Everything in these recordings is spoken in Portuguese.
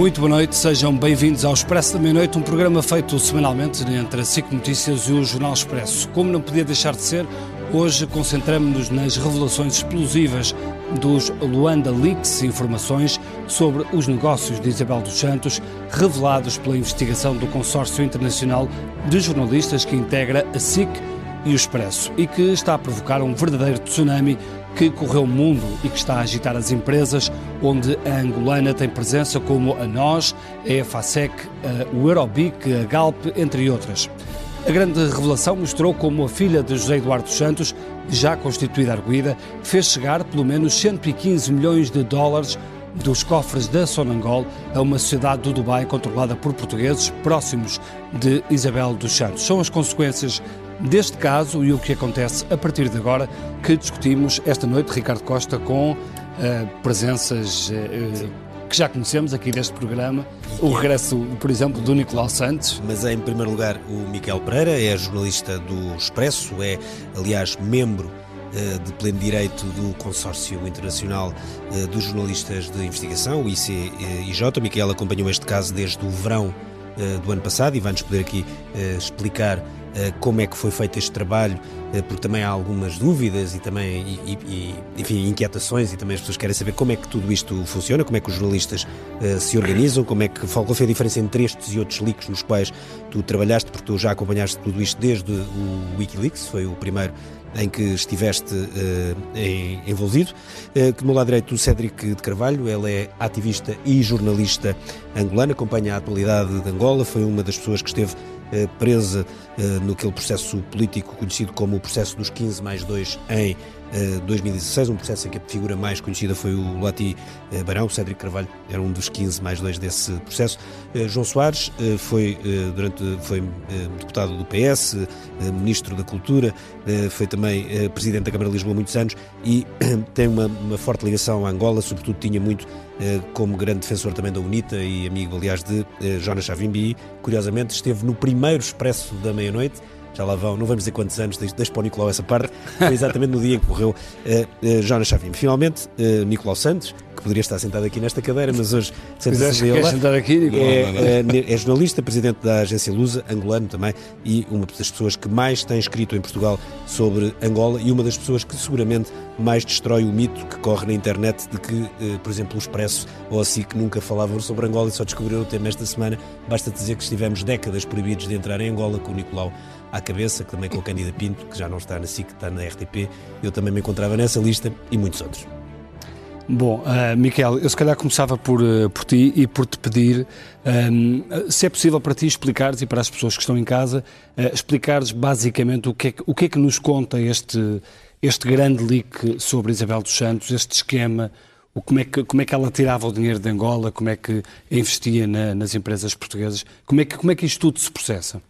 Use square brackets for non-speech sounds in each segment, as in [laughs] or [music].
Muito boa noite, sejam bem-vindos ao Expresso da Meia-Noite, um programa feito semanalmente entre a SIC Notícias e o Jornal Expresso. Como não podia deixar de ser, hoje concentramos-nos nas revelações explosivas dos Luanda Leaks, informações sobre os negócios de Isabel dos Santos, revelados pela investigação do Consórcio Internacional de Jornalistas que integra a SIC e o Expresso e que está a provocar um verdadeiro tsunami que correu o mundo e que está a agitar as empresas, onde a angolana tem presença como a NOS, a EFASEC, o Eurobic, a Galp, entre outras. A grande revelação mostrou como a filha de José Eduardo Santos, já constituída arguída, fez chegar pelo menos 115 milhões de dólares dos cofres da Sonangol a uma sociedade do Dubai controlada por portugueses próximos de Isabel dos Santos. São as consequências deste caso e o que acontece a partir de agora que discutimos esta noite, Ricardo Costa, com uh, presenças uh, que já conhecemos aqui deste programa, o regresso, por exemplo, do Nicolau Santos. Mas é, em primeiro lugar, o Miquel Pereira, é jornalista do Expresso, é, aliás, membro de pleno direito do Consórcio Internacional dos Jornalistas de Investigação, o ICIJ. Miquel acompanhou este caso desde o verão do ano passado e vai-nos poder aqui explicar como é que foi feito este trabalho, eh, porque também há algumas dúvidas e também, e, e, enfim, inquietações e também as pessoas querem saber como é que tudo isto funciona, como é que os jornalistas uh, se organizam, como é que, qual foi a diferença entre estes e outros leaks nos quais tu trabalhaste, porque tu já acompanhaste tudo isto desde o Wikileaks, foi o primeiro em que estiveste uh, em, envolvido. Uh, do meu lado direito, o Cédric de Carvalho, ele é ativista e jornalista angolano, acompanha a atualidade de Angola, foi uma das pessoas que esteve presa uh, naquele processo político conhecido como o processo dos 15 mais 2 em 2016, um processo em que a figura mais conhecida foi o Lati Barão, o Cédric Carvalho era um dos 15 mais 2 desse processo. João Soares foi, durante, foi deputado do PS, ministro da Cultura, foi também presidente da Câmara de Lisboa há muitos anos e [clears throat] tem uma, uma forte ligação à Angola, sobretudo tinha muito como grande defensor também da UNITA e amigo, aliás, de Jonas Savimbi. Curiosamente, esteve no primeiro expresso da meia-noite já lá vão, não vamos dizer quantos anos, deixa para o Nicolau essa parte, foi exatamente no dia em que morreu uh, uh, Jonas Chavim. Finalmente, uh, Nicolau Santos, que poderia estar sentado aqui nesta cadeira, mas hoje senta-se ele sentar aqui, Nicolau? É, é, é, jornalista, presidente da agência Lusa, angolano também, e uma das pessoas que mais tem escrito em Portugal sobre Angola e uma das pessoas que seguramente mais destrói o mito que corre na internet de que, por exemplo, o Expresso ou assim que nunca falavam sobre Angola e só descobriram o tema esta semana. Basta dizer que estivemos décadas proibidos de entrar em Angola com o Nicolau à cabeça, que também com a Cândida Pinto, que já não está na SIC, está na RTP. Eu também me encontrava nessa lista e muitos outros. Bom, uh, Miquel, eu se calhar começava por, uh, por ti e por te pedir um, se é possível para ti explicares e para as pessoas que estão em casa, uh, explicares basicamente o que, é que, o que é que nos conta este, este grande leak sobre Isabel dos Santos, este esquema, o, como, é que, como é que ela tirava o dinheiro de Angola, como é que investia na, nas empresas portuguesas, como é, que, como é que isto tudo se processa?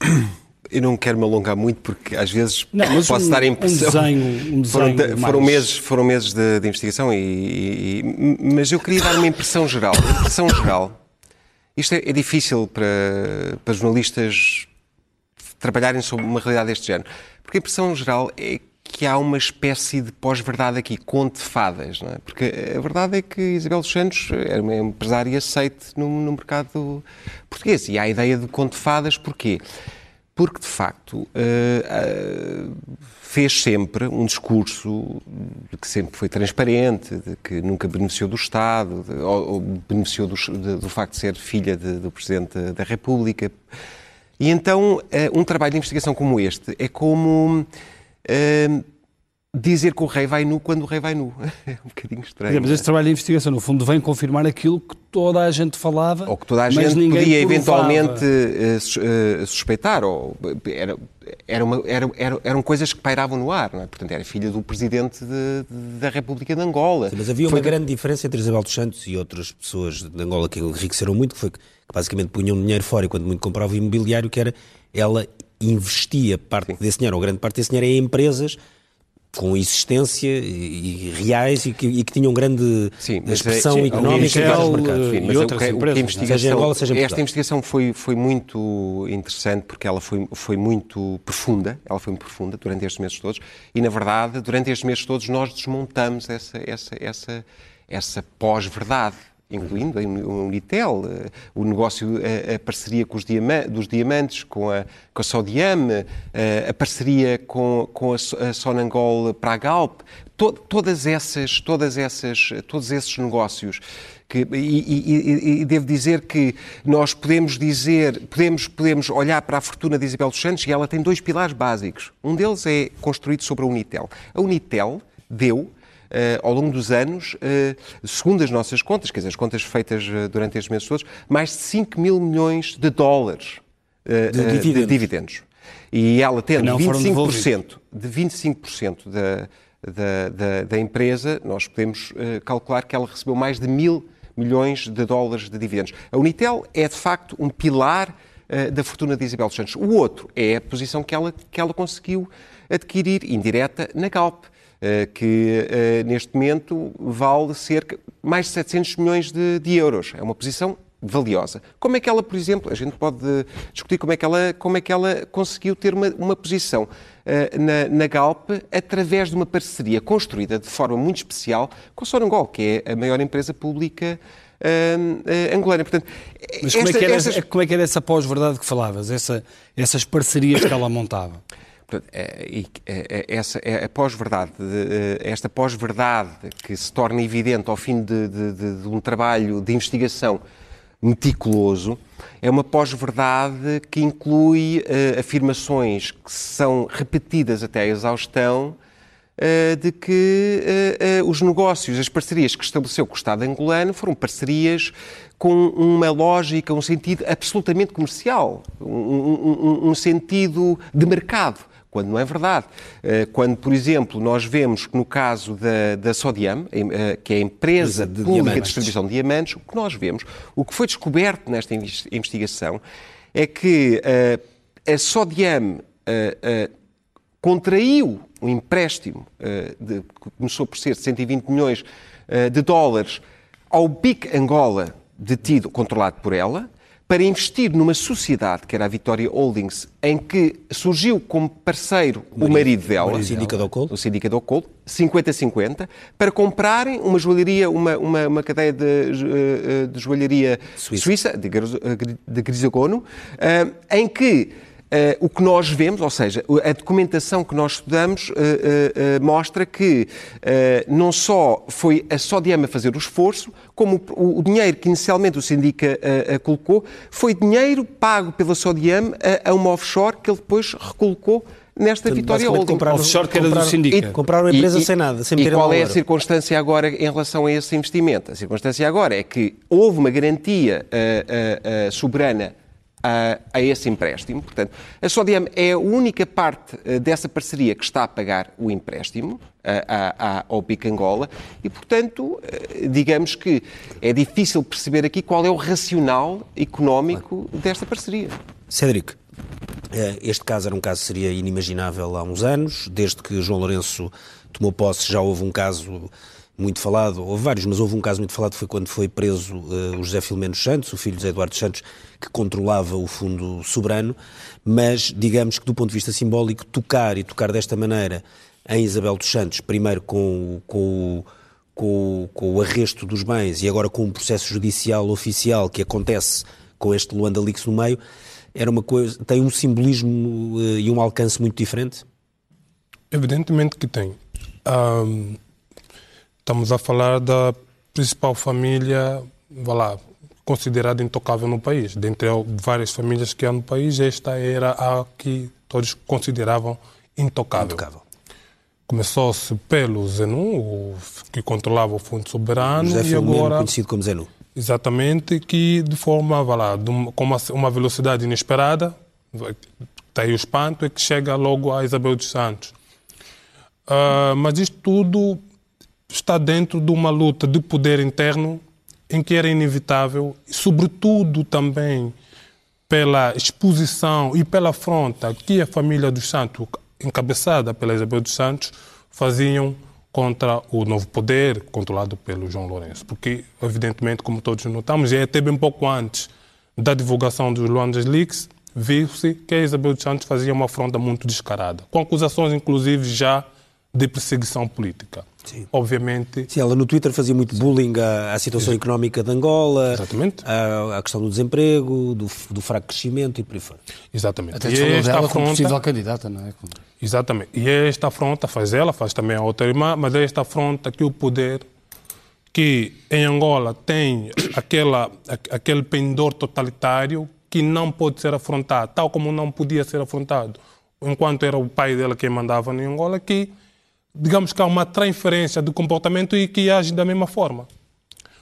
[clears throat] Eu não quero me alongar muito porque às vezes não, posso um, dar a impressão. Um desenho, um desenho foram, foram meses, foram meses de, de investigação, e, e, mas eu queria dar uma impressão geral. impressão geral. Isto é, é, difícil para, para jornalistas trabalharem sobre uma realidade deste género. Porque a impressão geral é que há uma espécie de pós-verdade aqui, conte fadas, não é? Porque a verdade é que Isabel dos Santos era uma empresária aceite no, no mercado português. E há a ideia de conte fadas, porquê? Porque, de facto, uh, uh, fez sempre um discurso que sempre foi transparente, de que nunca beneficiou do Estado, de, ou, ou, beneficiou do, de, do, facto de ser filha de, do Presidente da República. E então, uh, um trabalho de investigação como este é como Uh, dizer que o rei vai nu quando o rei vai nu. [laughs] É um bocadinho estranho. É, mas este trabalho de investigação, no fundo, vem confirmar aquilo que toda a gente falava. Ou que toda a gente podia eventualmente uh, suspeitar. Ou, era, era uma, era, eram coisas que pairavam no ar. Não é? Portanto, era filha do presidente de, de, da República de Angola. Sim, mas havia Foi... uma grande diferença entre Isabel dos Santos e outras pessoas de Angola que enriqueceram muito, que foi que basicamente punham dinheiro fora e quando muito compravam imobiliário, que era ela investia parte Sim. desse dinheiro, ou grande parte desse dinheiro, em empresas com existência e, e reais e que, e que, tinham grande sim, expressão é, sim, económica em vários mercados. Sim, mas e outras o, empresas, investigação, seja Angola, seja esta investigação foi, foi muito interessante porque ela foi, foi muito profunda, ela foi muito profunda durante estes meses todos e, na verdade, durante estes meses todos nós desmontamos essa, essa, essa, essa pós-verdade incluindo a Unitel, o negócio, a, a parceria com os diama dos diamantes, com a, com a Sodiam, a, a parceria com, com a, Sonangol para a Galp, to, todas essas, todas essas, todos esses negócios que, e, e, e, devo dizer que nós podemos dizer, podemos, podemos olhar para a fortuna de Isabel dos Santos e ela tem dois pilares básicos. Um deles é construído sobre a Unitel. A Unitel deu, ao longo dos anos, uh, segundo as nossas contas, quer dizer, as contas feitas uh, durante estes meses todos, mais de 5 mil milhões de dólares de dividendos. de, dividendos. E ela tendo 25%, de 25% da, da, da, da, empresa, nós podemos calcular que ela recebeu mais de mil milhões de dólares de dividendos. A Unitel é, de facto, um pilar da fortuna de Isabel dos Santos. O outro é a posição que ela, que ela conseguiu adquirir, indireta, na Galp, que uh, neste momento vale cerca mais de 700 milhões de, de euros. É uma posição valiosa. Como é que ela, por exemplo, a gente pode discutir como é que ela, como é que ela conseguiu ter uma, uma posição uh, na, na, Galp através de uma parceria construída de forma muito especial com a Sonangol, que é a maior empresa pública uh, uh, angolana. Portanto, Mas como, esta, é que era, estas... como é que era essa pós-verdade que falavas, essa, essas parcerias que ela montava? Essa é a pós-verdade, esta pós-verdade que se torna evidente ao fim de, de, de, de um trabalho de investigação meticuloso, é uma pós-verdade que inclui uh, afirmações que são repetidas até à exaustão uh, de que uh, os negócios, as parcerias que estabeleceu com o Estado angolano foram parcerias com uma lógica, um sentido absolutamente comercial, um, um, um sentido de mercado quando não é verdade. Eh, quando, por exemplo, nós vemos que no caso da, da Sodiam, eh, que é a empresa de pública diamantes. de distribuição de diamantes, o que nós vemos, o que foi descoberto nesta investigação, é que eh, a Sodiam contraiu um empréstimo, que começou por ser de 120 milhões de dólares, ao BIC Angola, detido, controlado por ela, para investir numa sociedade, que era a Vitória Holdings, em que surgiu como parceiro o marido, o marido dela, o Sindicato o Sindicato Ocol, 50-50, para comprarem uma joalharia, uma, uma, uma cadeia de, eh, de joalharia suíça, suíça de, de Grisagono, eh, em que Uh, o que nós vemos, ou seja, a documentação que nós estudamos uh, uh, mostra que não só foi a Sodiama fazer o esforço, como o, o dinheiro que inicialmente o Sindica colocou foi dinheiro pago pela Sodiama a, a uma offshore que ele depois recolocou nesta Portanto, vitória Holding. Compraram, offshore que era do Sindica. E, compraram a empresa e, sem nada, sem E qual é a circunstância agora em relação a esse investimento? A circunstância agora é que houve uma garantia soberana a, a, esse empréstimo. Portanto, a Sodiam é a única parte uh, dessa parceria que está a pagar o empréstimo uh, a, a, ao PIC Angola e, portanto, uh, digamos que é difícil perceber aqui qual é o racional económico desta parceria. Cédric, este caso era um caso que seria inimaginável há uns anos, desde que João Lourenço tomou posse já houve um caso muito falado, houve vários, mas houve um caso muito falado, foi quando foi preso uh, o José Filomeno Santos, o filho de Eduardo Santos, que controlava o Fundo Soberano, mas digamos que do ponto de vista simbólico, tocar e tocar desta maneira em Isabel dos Santos, primeiro com, com, com, com o arresto dos bens e agora com um processo judicial oficial que acontece com este Luanda Lix no meio, era uma coisa, tem um simbolismo uh, e um alcance muito diferente? Evidentemente que tem. Um Estamos a falar da principal família, vá lá, considerada intocável no país. Dentre várias famílias que há no país, esta era a que todos consideravam intocável. intocável. Começou-se pelo Zenu, que controlava o Fundo Soberano, José e agora conhecido como Zenu. Exatamente, que de forma, vá lá, uma, com uma, velocidade inesperada, está aí o espanto, é que chega logo a Isabel dos Santos. Uh, mas isto tudo está dentro de uma luta de poder interno em que era inevitável, sobretudo também pela exposição e pela afronta que a família dos Santos, encabeçada pela Isabel dos Santos, faziam contra o novo poder controlado pelo João Lourenço. Porque, evidentemente, como todos notamos, é até bem pouco antes da divulgação dos Luandas Leaks, viu-se que a Isabel dos Santos fazia uma afronta muito descarada, com acusações, inclusive, já de perseguição política. Sim. Obviamente. Sim, ela no Twitter fazia muito bullying à, à situação económica de Angola, Exatamente. À, à, questão do desemprego, do, do, fraco crescimento e por aí fora. Exatamente. Até e falou dela afronta... como possível candidata, não é? Exatamente. E é esta afronta faz ela, faz também a outra irmã, mas é esta afronta que o poder que em Angola tem aquela, aquele pendor totalitário que não pode ser afrontado, tal como não podia ser afrontado enquanto era o pai dela quem mandava em Angola, que digamos que há uma transferência de comportamento e que age da mesma forma.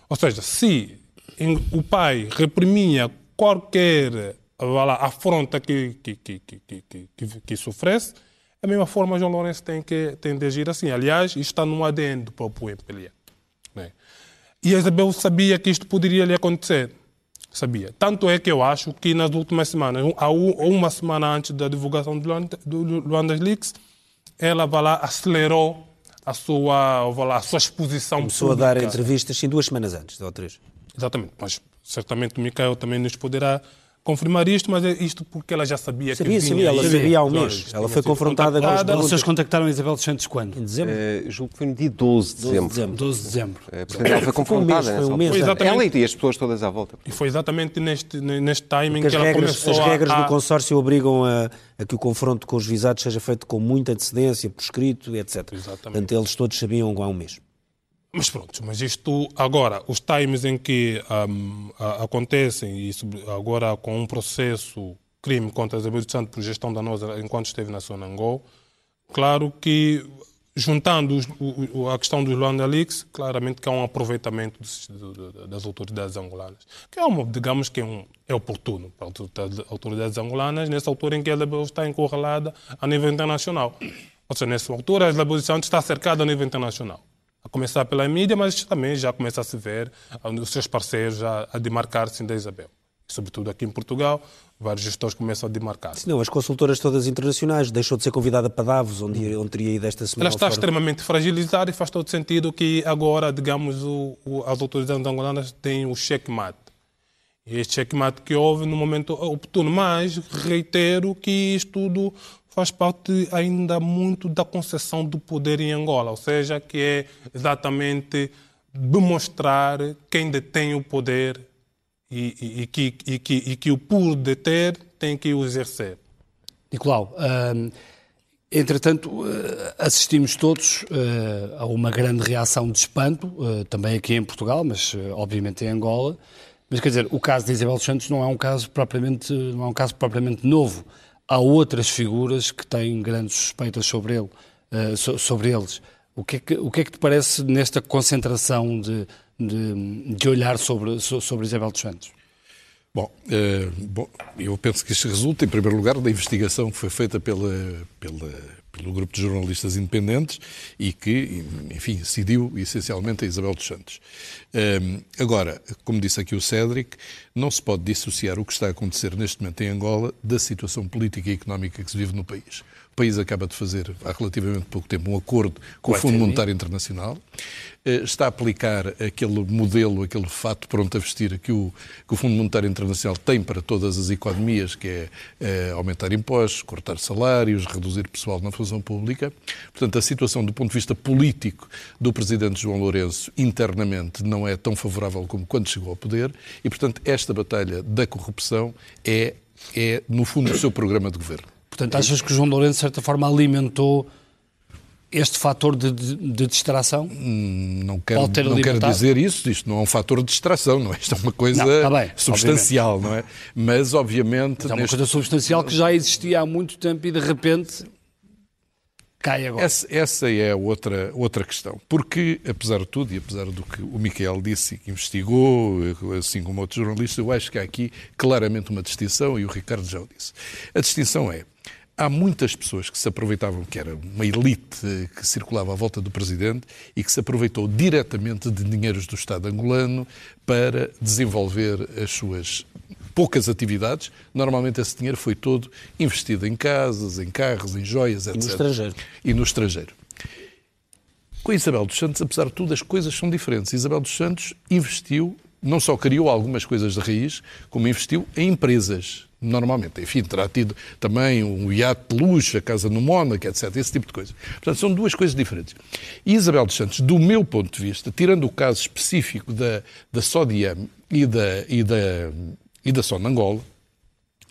Ou seja, se o pai reprimia qualquer lá, afronta que, que, que, que, que, que, sofresse, a mesma forma João Lourenço tem que, tem de agir assim. Aliás, isto está no ADN do próprio MPLA. Né? E Isabel sabia que isto poderia lhe acontecer. Sabia. Tanto é que eu acho que nas últimas semanas, uma semana antes da divulgação do Luandas Leaks, ela vai lá, acelerou a sua, vai lá, a sua exposição Começou pública. a dar entrevistas, sim, duas semanas antes, ou três. Exatamente, mas certamente o Micael também nos poderá confirmar isto, mas é isto porque ela já sabia, sabia que Sabia, ela sabia há um mês. Ela foi confrontada com os Vocês contactaram a Isabel dos Santos quando? Em dezembro? Uh, julgo que foi no dia 12 de dezembro. 12 de dezembro. 12 de dezembro. Uh, portanto, ela foi confrontada foi um mês, foi um mês Ela e as pessoas todas à volta. E foi exatamente neste, neste timing que ela regras, começou As regras a... do consórcio obrigam a, a, que o confronto com os visados seja feito com muita antecedência, por escrito, etc. Exatamente. Portanto, eles todos sabiam há um mês. Mas pronto, mas isto agora, os times em que um, acontecem, e agora com um processo crime contra Isabel dos Santos por gestão danosa enquanto esteve na zona Angol, claro que juntando os, o, a questão dos Luanda Leaks, claramente que há um aproveitamento dos, das autoridades angolanas, que é uma, digamos que é, um, é oportuno para as autoridades angolanas nessa altura em que a Isabel está encurralada a nível internacional. Ou seja, nessa altura a Isabel dos Santos está cercada a nível internacional a começar pela mídia, mas também já começa a se ver os seus parceiros a, a demarcar-se da Isabel. Sobretudo aqui em Portugal, vários gestores começam a demarcar-se. Não, as consultoras todas internacionais, deixou de ser convidada para Davos, onde, onde teria ido esta semana. Ela está extremamente fragilizada e faz todo sentido que agora, digamos, o, o, as autoridades angolanas têm o checkmate. E este checkmate que houve no momento oportuno, mas reitero que isto tudo faz parte ainda muito da concessão do poder em Angola, ou seja, que é exatamente demonstrar quem detém o poder e, e, e, que, e, que, e que o por deter tem que o exercer. Nicolau, hum, entretanto, eh, assistimos todos uh, a uma grande reação de espanto, uh, também aqui em Portugal, mas obviamente em Angola. Mas quer dizer, o caso de Isabel Santos não é um caso propriamente, não é um caso propriamente novo há outras figuras que têm grandes suspeitas sobre ele, uh, so, sobre eles. O que, é que, o que é que te parece nesta concentração de, de, de olhar sobre, sobre Isabel dos Santos? Bom, uh, bom, eu penso que isto resulta, em primeiro lugar, da investigação que foi feita pela, pela, pelo grupo de jornalistas independentes e que, enfim, decidiu essencialmente a Isabel dos Santos. Um, agora, como disse aqui o Cédric, não se pode dissociar o que está a acontecer neste momento em Angola da situação política e económica que se vive no país país acaba de fazer, há relativamente pouco tempo, um acordo com o Fundo Monetário Internacional, eh, está a aplicar aquele modelo, aquele fato pronto a vestir que o, que o Fundo Monetário Internacional tem para todas as economias, que é, é aumentar impostos, cortar salários, reduzir pessoal na função pública. Portanto, a situação do ponto de vista político do Presidente João Lourenço internamente não é tão favorável como quando chegou ao poder e, portanto, esta batalha da corrupção é, é no fundo, o seu programa de governo. Portanto, achas que o João Lourenço, de certa forma, alimentou este fator de, de, de distração? Hum, não quero, não quero dizer isso, isto não é um fator de distração, não é? Isto é uma coisa não, tá bem, substancial, obviamente. não é? Mas, obviamente... Mas é uma neste... coisa substancial que já existia há muito tempo e, de repente, cai agora. Essa, essa, é outra, outra questão. Porque, apesar de tudo, e apesar do que o Miquel disse, que investigou, assim como outros jornalistas, eu acho que há aqui claramente uma distinção, e o Ricardo já o disse. A distinção é há muitas pessoas que se aproveitavam, que era uma elite que circulava à volta do presidente e que se aproveitou diretamente de dinheiros do Estado angolano para desenvolver as suas poucas atividades. Normalmente esse dinheiro foi todo investido em casas, em carros, em joias, etc. E no estrangeiro. E no estrangeiro. Com Isabel dos Santos, apesar de tudo, as coisas são diferentes. Isabel dos Santos investiu, não só criou algumas coisas de raiz, como investiu em empresas normalmente. Enfim, terá tido também um iate de luxo, a casa no Mónaco, etc. Esse tipo de coisa. Portanto, são duas coisas diferentes. E Isabel dos Santos, do meu ponto de vista, tirando o caso específico da, da Sodiam e da, e da, e da Sonangola,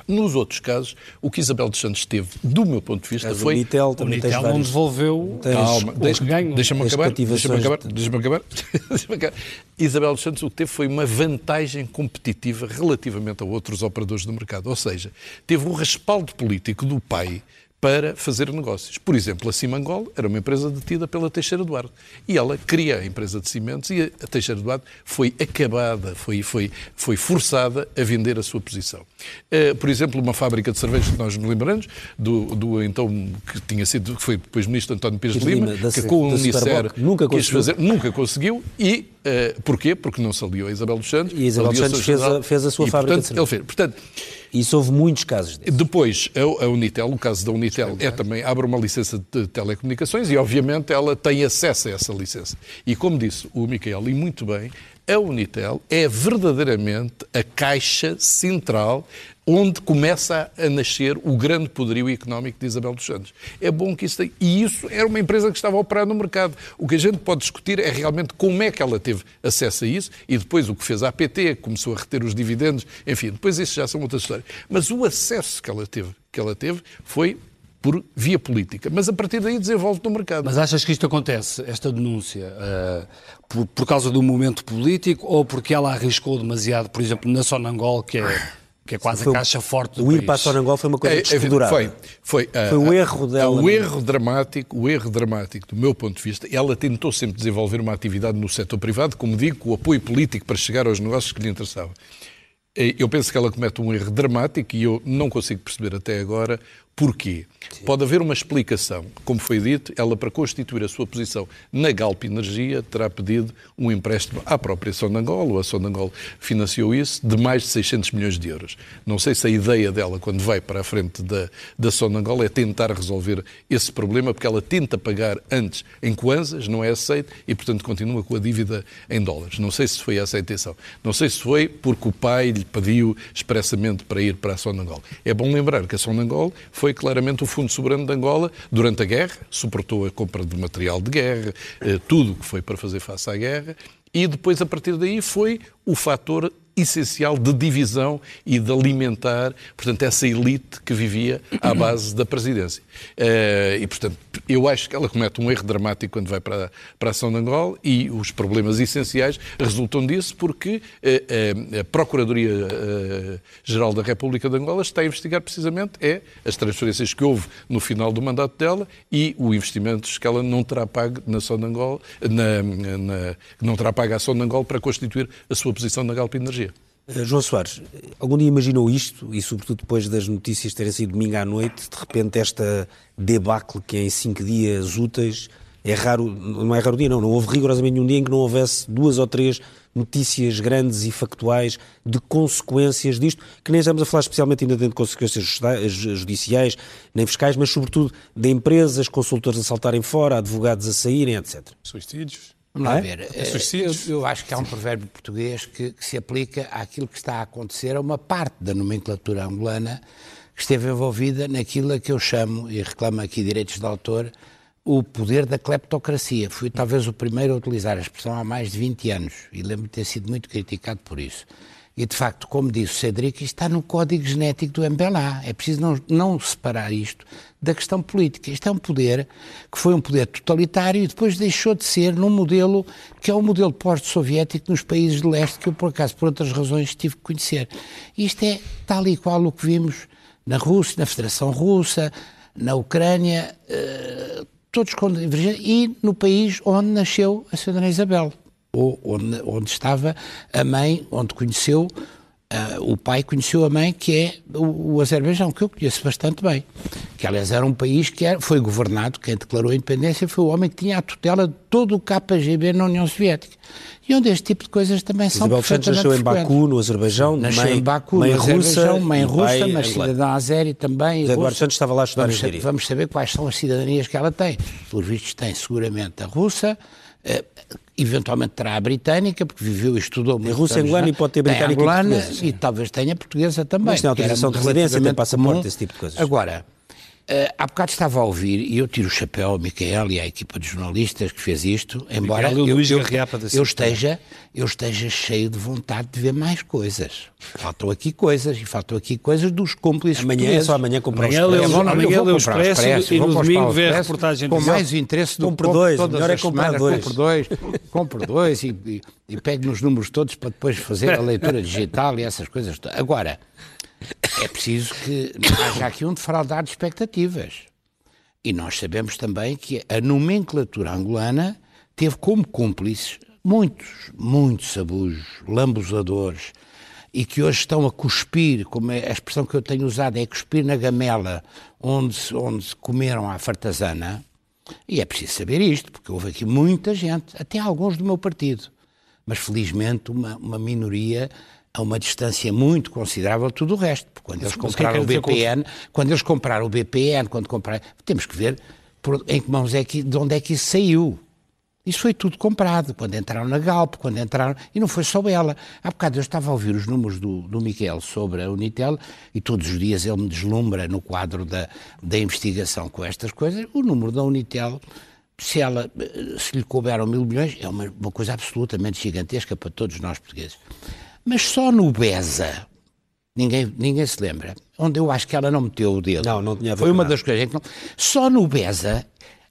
nos outros casos, o que Isabel dos Santos teve, do meu ponto de vista, Mas foi. o Unitel O também tens Unitel não devolveu Tens- Calma, o deixa- que ganhou. deixa-me As acabar. Deixa-me acabar. de- Deixa-me acabar. [laughs] Deixa-me acabar. Isabel dos Santos o que teve foi uma vantagem competitiva relativamente a outros operadores do mercado. Ou seja, teve o respaldo político do pai para fazer negócios. Por exemplo, a Simangol era uma empresa detida pela Teixeira Duarte. E ela cria a empresa de cimentos e a Teixeira Duarte foi acabada, foi, foi, foi forçada a vender a sua posição. Eh, por exemplo, uma fábrica de cervejas que nós nos lembramos, do, do então, que tinha sido, que foi depois ministro António Pires de Lima, Lima, que com o Unicer nunca conseguiu. fazer, nunca conseguiu e eh, porquê? Porque não se aliou a Isabel dos Santos. E Isabel dos Santos fez a- fez a sua e, fábrica de portanto, ele fez. Portanto, Isso houve muitos casos desses. depois, a, a Unitel, o caso da Unitel, é também abre uma licença de telecomunicações e, obviamente, ela tem acesso a essa licença. E, como disse o Micael, e muito bem, a Unitel é verdadeiramente a caixa central onde começa a nascer o grande poderio económico de Isabel dos Santos. É bom que isso tenha... E isso era uma empresa que estava a operar no mercado. O que a gente pode discutir é realmente como é que ela teve acesso a isso e depois o que fez a APT, começou a reter os dividendos, enfim, depois isso já são outras histórias. Mas o acesso que ela teve, que ela teve foi por via política. Mas a partir daí desenvolve no mercado. Mas achas que isto acontece, esta denúncia, eh, por, por causa do momento político ou porque ela arriscou demasiado, por exemplo, na Sonangol, que é, que é quase Foi- a caixa forte do O ir país? para a Sonangol foi uma coisa É, é, desfigurada. Foi, foi, ah, Foi o ah, erro dela, O é? erro dramático, o erro dramático, do meu ponto de vista, ela tentou sempre desenvolver uma atividade no setor privado, como digo, com o apoio político para chegar aos negócios que lhe interessavam. Eh, Eu penso que ela comete um erro dramático e eu não consigo perceber até agora porquê. Pode haver uma explicação. Como foi dito, ela, para constituir a sua posição na Galp Energia, terá pedido um empréstimo à própria Sonangol, ou a Sonangol financiou isso, de mais de 600 milhões de euros. Não sei se a ideia dela, quando vai para a frente da, da Sonangol, é tentar resolver esse problema, porque ela tenta pagar antes em kwanzas, não é aceito, e, portanto, continua com a dívida em dólares. Não sei se foi essa a intenção. Não sei se foi porque o pai lhe pediu expressamente para ir para a Sonangol. É bom lembrar que a Sonangol foi claramente o Fundo Soberano de Angola durante a guerra, suportou a compra de material de guerra, eh, tudo o que foi para fazer face à guerra, e depois, a partir daí, foi o fator essencial de divisão e de alimentar, portanto, essa elite que vivia à [clears throat] base da presidência. Eh, E, portanto, eu acho que ela comete um erro dramático quando vai para, para a ação de Angola e os problemas essenciais resultam disso porque eh, eh, a Procuradoria-Geral da República de Angola está a investigar precisamente é as transferências que houve no final do mandato dela e os investimentos que ela não terá pago na ação de Angola, na, na, não terá pago à ação de Angola para constituir a sua posição na Galp Energia. Eh, João Soares, algum dia imaginou isto, e sobretudo depois das notícias terem sido domingo à noite, de repente esta debacle que é em cinco dias úteis, é raro, não é raro dia não, não houve rigorosamente nenhum dia em que não houvesse duas ou três notícias grandes e factuais de consequências disto, que nem estamos a falar especialmente ainda de consequências judiciais, nem fiscais, mas sobretudo de empresas, consultores a saltarem fora, advogados a saírem, etc. Suicídios. Vamos lá é? ver. Eh, Eu, eu acho que há um provérbio português que, que se aplica àquilo que está a acontecer a uma parte da nomenclatura angolana que esteve envolvida naquilo a que eu chamo, e reclamo aqui direitos de autor, o poder da cleptocracia. Fui talvez o primeiro a utilizar a expressão há mais de 20 anos e lembro de ter sido muito criticado por isso. E, de facto, como disse o Cedric, está no código genético do MPLA. É preciso não, não separar isto da questão política. Isto é um poder que foi um poder totalitário e depois deixou de ser num modelo que é o modelo pós-soviético nos países de leste, que eu, por acaso, por outras razões, tive que conhecer. Isto é tal e qual o que vimos na Rússia, na Federação Russa, na Ucrânia, eh, todos com divergência, e no país onde nasceu a Senhora Isabel ou onde, onde estava a mãe, onde conheceu, ah, o pai conheceu a mãe, que é o, o Azerbaijão, que eu conheço bastante bem. Que, aliás, era um país que era, foi governado, quem declarou a independência foi o homem que tinha a tutela de todo o KGB na União Soviética. E onde este tipo de coisas também são Isabel Santos perfeitamente nasceu em frequentes. Baku, no Azerbaijão, Nasceu mãe, em Baku, mãe no Azerbaijão, russa, mãe e russa, mas cidadã azeri também. José Eduardo. Santos estava lá a estudar vamos, vamos saber quais são as cidadanias que ela tem. Pelos vistos tem seguramente a russa, Uh, eventualmente terá a britânica, porque viveu e estudou muito. Russa angolana e pode ter britânica angolana, e. E talvez tenha portuguesa também. Mas tem autorização de residência, tem passaporte, comum. esse tipo de coisas. Agora, Uh, há bocado estava a ouvir, e eu tiro o chapéu ao Micael e à equipa de jornalistas que fez isto, embora eu, eu, eu, esteja, eu esteja cheio de vontade de ver mais coisas. Faltam aqui coisas, e faltam aqui coisas dos cúmplices Amanhã é só amanhã comprar Amanhã o- não, amanhã eu vou lê o Expresso Expresso, e no domingo vê a Expresso reportagem Com mais interesse do que dois, todas melhor é comprar dois. Compre dois, compre dois e, e, e pegue nos números todos para depois fazer a leitura digital e essas coisas. todas. Agora, é preciso que haja aqui um defraudar de expectativas. E nós sabemos também que a nomenclatura angolana teve como cúmplices muitos, muitos sabujos, lambusadores, e que hoje estão a cuspir, como é a expressão que eu tenho usado é cuspir na gamela onde, onde comeram à fartazana. E é preciso saber isto, porque houve aqui muita gente, até alguns do meu partido, mas felizmente uma, uma minoria a uma distância muito considerável de tudo o resto. Porque quando eles Mas é compraram o dizer com- BPN, quando eles compraram o BPN, quando compraram, temos que ver por, em que mãos é que, de onde é que isso saiu. Isso foi tudo comprado, quando entraram na Galp, quando entraram, e não foi só ela. Há bocado eu estava a ouvir os números do, do Miquel sobre a Unitel e todos os dias ele me deslumbra no quadro da, da investigação com estas coisas. O número da Unitel, se, ela, se lhe couberam mil milhões, é uma, uma coisa absolutamente gigantesca para todos nós portugueses. Mas só no BESA, Ninguém, ninguém se lembra. Onde eu acho que ela não meteu o dedo. Não, não tinha Foi uma nada. das coisas não. Só no BESA,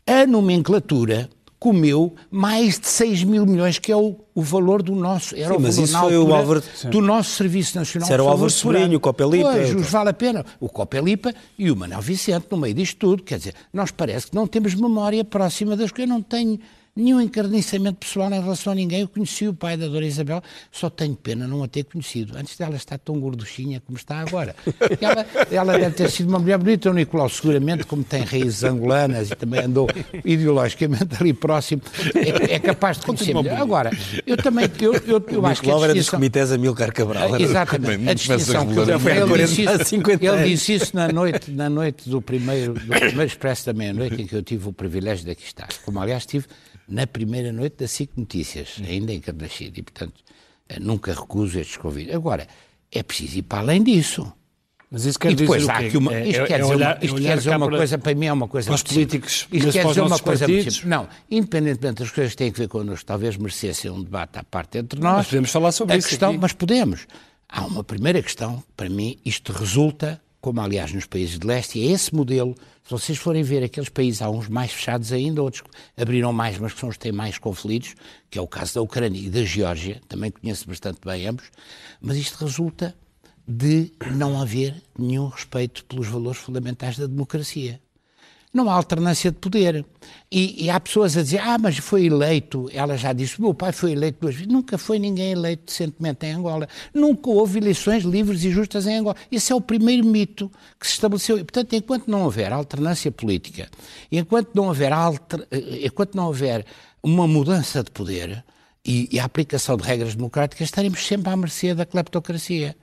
a nomenclatura comeu mais de 6 mil milhões, que é o, o valor do nosso. Era Sim, o mas isso foi o Álvaro- do nosso Serviço Nacional Isso era o Álvaro. Sobrinho, o Copelipa, Pois, então. os vale a pena. O Copelipa e o Manuel Vicente no meio disto tudo. Quer dizer, nós parece que não temos memória próxima das coisas. Eu não tenho nenhum encarniçamento pessoal em relação a ninguém. Eu conheci o pai da Dona Isabel, só tenho pena não a ter conhecido. Antes dela estar tão gorduchinha como está agora. [laughs] Ela, ela deve ter sido uma mulher bonita, o Nicolau, seguramente, como tem raízes angolanas e também andou ideologicamente ali próximo, é, é capaz de conhecer melhor. Agora, eu também, eu, eu, eu acho que a Nicolau era dos comitês Amilcar Cabral. era- Exatamente. Também A distinção que ele, foi há ele 40, disse isso, 50 ele disse isso na noite, na noite do primeiro, do primeiro Expresso da meia-noite, em que eu tive o privilégio de aqui estar. Como, aliás, tive na primeira noite da SIC Notícias, ainda em Carnaxide, e, portanto, eh, nunca recuso estes convites. Agora, é preciso ir para além disso. Mas isso quer E depois dizer há o quê? aqui uma, É- isto é- quer é dizer olhar- uma, isto é quer dizer uma coisa, para mim é uma coisa para os políticos, Isto quer dizer uma coisa partidos? Não, independentemente das coisas que têm que ver connosco, talvez merecessem um debate à parte entre nós. Mas podemos falar sobre a isso Questão, aqui. mas podemos. Há uma primeira questão, para mim, isto resulta, como aliás nos países de leste, e é esse modelo. Se vocês forem ver aqueles países, há uns mais fechados ainda, outros abriram mais, mas que são os que têm mais conflitos, que é o caso da Ucrânia e da Geórgia, também conheço bastante bem ambos, mas isto resulta de não haver nenhum respeito pelos valores fundamentais da democracia. Não há alternância de poder. E, e há pessoas a dizer, ah, mas foi eleito, ela já disse, meu pai foi eleito duas vezes. Nunca foi ninguém eleito decentemente em Angola. Nunca houve eleições livres e justas em Angola. Esse é o primeiro mito que se estabeleceu. E, portanto, enquanto não houver alternância política, enquanto não houver, alter, eh, enquanto não houver uma mudança de poder e, e a aplicação de regras democráticas, estaremos sempre à mercê da cleptocracia.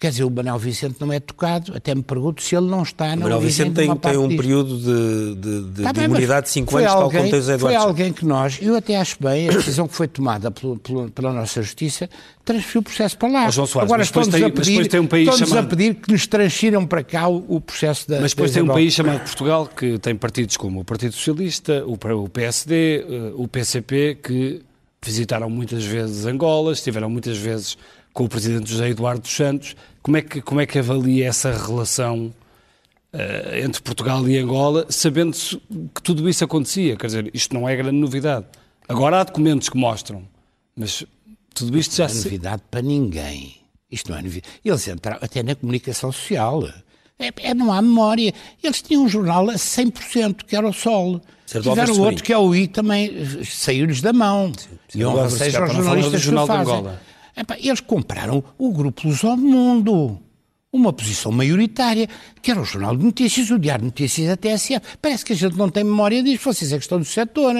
Quer dizer, o Manuel Vicente não é tocado, até me pergunto se ele não está na Manuel Vicente tem, tem um disto. período de, de, de- Tá de bem, imunidade de 5 foi anos, tal alguém- como tem o Zé Foi alguém que nós, eu até acho bem, a decisão que foi tomada pelo- pelo- pela nossa Justiça, transferiu o processo para lá. João Soares, Agora estão-nos tem- a pedir, um país chamado- a pedir que nos transfiram para cá o, o processo da Mas depois da tem um país chamado Portugal que tem partidos como o Partido Socialista, o o PSD, eh, o PCP, que visitaram muitas vezes Angola, estiveram muitas vezes com o Presidente José Eduardo dos Santos. Como é que, como é que avalia essa relação eh, entre Portugal e Angola, sabendo-se que tudo isso acontecia? Quer dizer, isto não é grande novidade. Agora há documentos que mostram, mas tudo isto já Não é se... novidade para ninguém. Isto não é novidade. Eles entraram até na comunicação social. É, é- não há memória. Eles tinham um jornal a 100%, que era o Sol. Certo, Tiveram outro que é o I também, eh, saiu-lhes da mão. e do honra Álvares, seja aos do jornalistas que Jornal o de fazem. Angola. Epá, eles compraram o Grupo Mundo. Uma posição maioritária, que era o Jornal de Notícias, o Diário de Notícias, a TSF. Parece que a gente não tem memória disso, vocês é que estão do setor.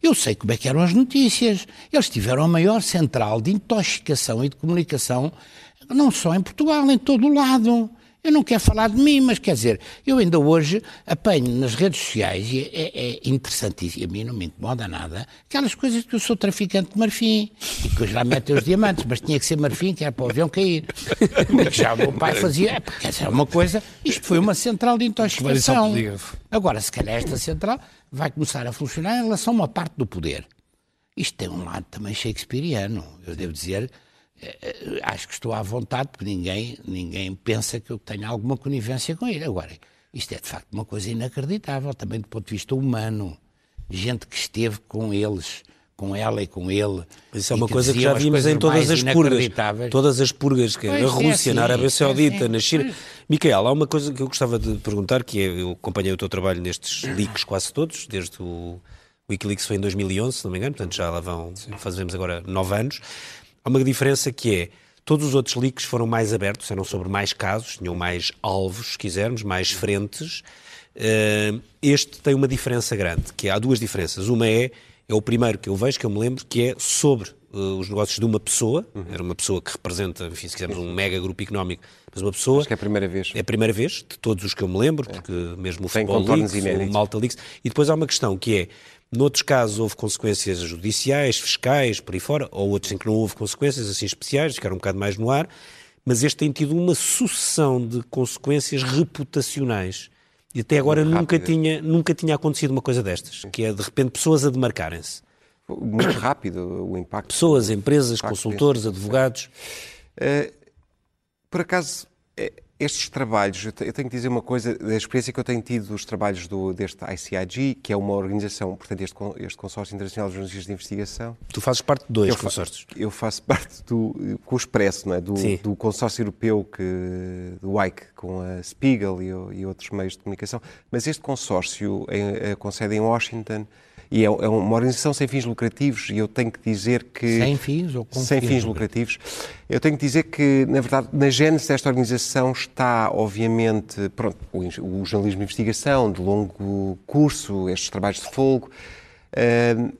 Eu sei como é que eram as notícias. Eles tiveram a maior central de intoxicação e de comunicação, não só em Portugal, em todo o lado. Eu não quero falar de mim, mas quer dizer, eu ainda hoje apanho nas redes sociais, e é, é interessantíssimo, a mim não me incomoda nada, aquelas coisas que eu sou traficante de marfim e que eu já meto os diamantes, mas tinha que ser marfim, que era para o avião cair. Mas já o meu pai fazia, é, porque essa é uma coisa, isto foi uma central de intoxicação. Agora, se calhar esta central vai começar a funcionar em relação a uma parte do poder. Isto tem um lado também shakespeariano. Eu devo dizer, acho que estou à vontade, porque ninguém, ninguém pensa que eu tenha alguma conivência com ele. Agora, isto é de facto uma coisa inacreditável, também do ponto de vista humano. Gente que esteve com eles, com ela e com ele. Isso é uma coisa que já vimos em todas as purgas. Todas as purgas, que pois na Rússia, é assim, na Arábia Saudita, é na China. Pois. Micael, há uma coisa que eu gostava de perguntar, que é, eu acompanhei o teu trabalho nestes leaks quase todos, desde o o Wikileaks foi em 2011, se não me engano, portanto já lá vão, fazemos agora nove anos. Há uma diferença que é, todos os outros leaks foram mais abertos, eram sobre mais casos, tinham mais alvos, se quisermos, mais frentes. Uh, este tem uma diferença grande, que há duas diferenças. Uma é, é o primeiro que eu vejo, que eu me lembro, que é sobre uh, os negócios de uma pessoa, uhum. era uma pessoa que representa, enfim, se quisermos, um mega grupo económico, mas uma pessoa... Acho que é a primeira vez. É a primeira vez, de todos os que eu me lembro, é. porque mesmo o Futebol Leaks, o Malta Leaks, e depois há uma questão que é, Noutros casos houve consequências judiciais, fiscais, por aí fora, ou outros em que não houve consequências assim especiais, ficaram um bocado mais no ar, mas este tem tido uma sucessão de consequências reputacionais. E até agora nunca tinha, nunca tinha acontecido uma coisa destas, que é de repente pessoas a demarcarem-se. Muito rápido o impacto. Pessoas, empresas, consultores, advogados. Uh, por acaso, estes trabalhos, eu tenho que dizer uma coisa, da experiência que eu tenho tido dos trabalhos do, deste ICIG, que é uma organização, portanto, este, este Consórcio Internacional de Jornalistas de Investigação. Tu fazes parte de dois eu consórcios. Fa eu faço parte do, com o Expresso, não é? do, do consórcio europeu, que, do WIC, com a Spiegel e, e outros meios de comunicação, mas este consórcio, é, é, com sede em Washington, e é, é, uma organização sem fins lucrativos e eu tenho que dizer que... Sem fins ou com Sem fins, fins lucrativos. Eu tenho que dizer que, na verdade, na gênese desta organização está, obviamente, pronto, o, o jornalismo de investigação de longo curso, estes trabalhos de fogo, uh,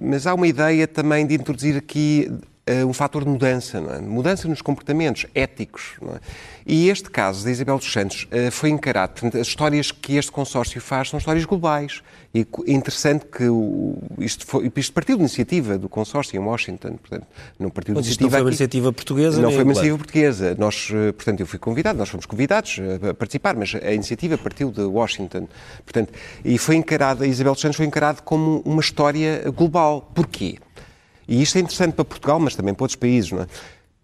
mas há uma ideia também de introduzir aqui um fator de mudança, é? mudança nos comportamentos éticos. É? E este caso da Isabel dos Santos uh, foi encarado, portanto, as histórias que este consórcio faz são histórias globais. E é interessante que isto, foi, isto partiu de iniciativa do consórcio em Washington, portanto, não partiu de iniciativa. Não foi uma iniciativa portuguesa? Não foi uma iniciativa portuguesa. Nós, eh, portanto, eu fui convidado, nós fomos convidados a participar, mas a iniciativa partiu de Washington. Portanto, e foi encarada, a Isabel dos Santos foi encarada como uma história global. Porquê? E isto é interessante para Portugal, mas também para outros países, não é?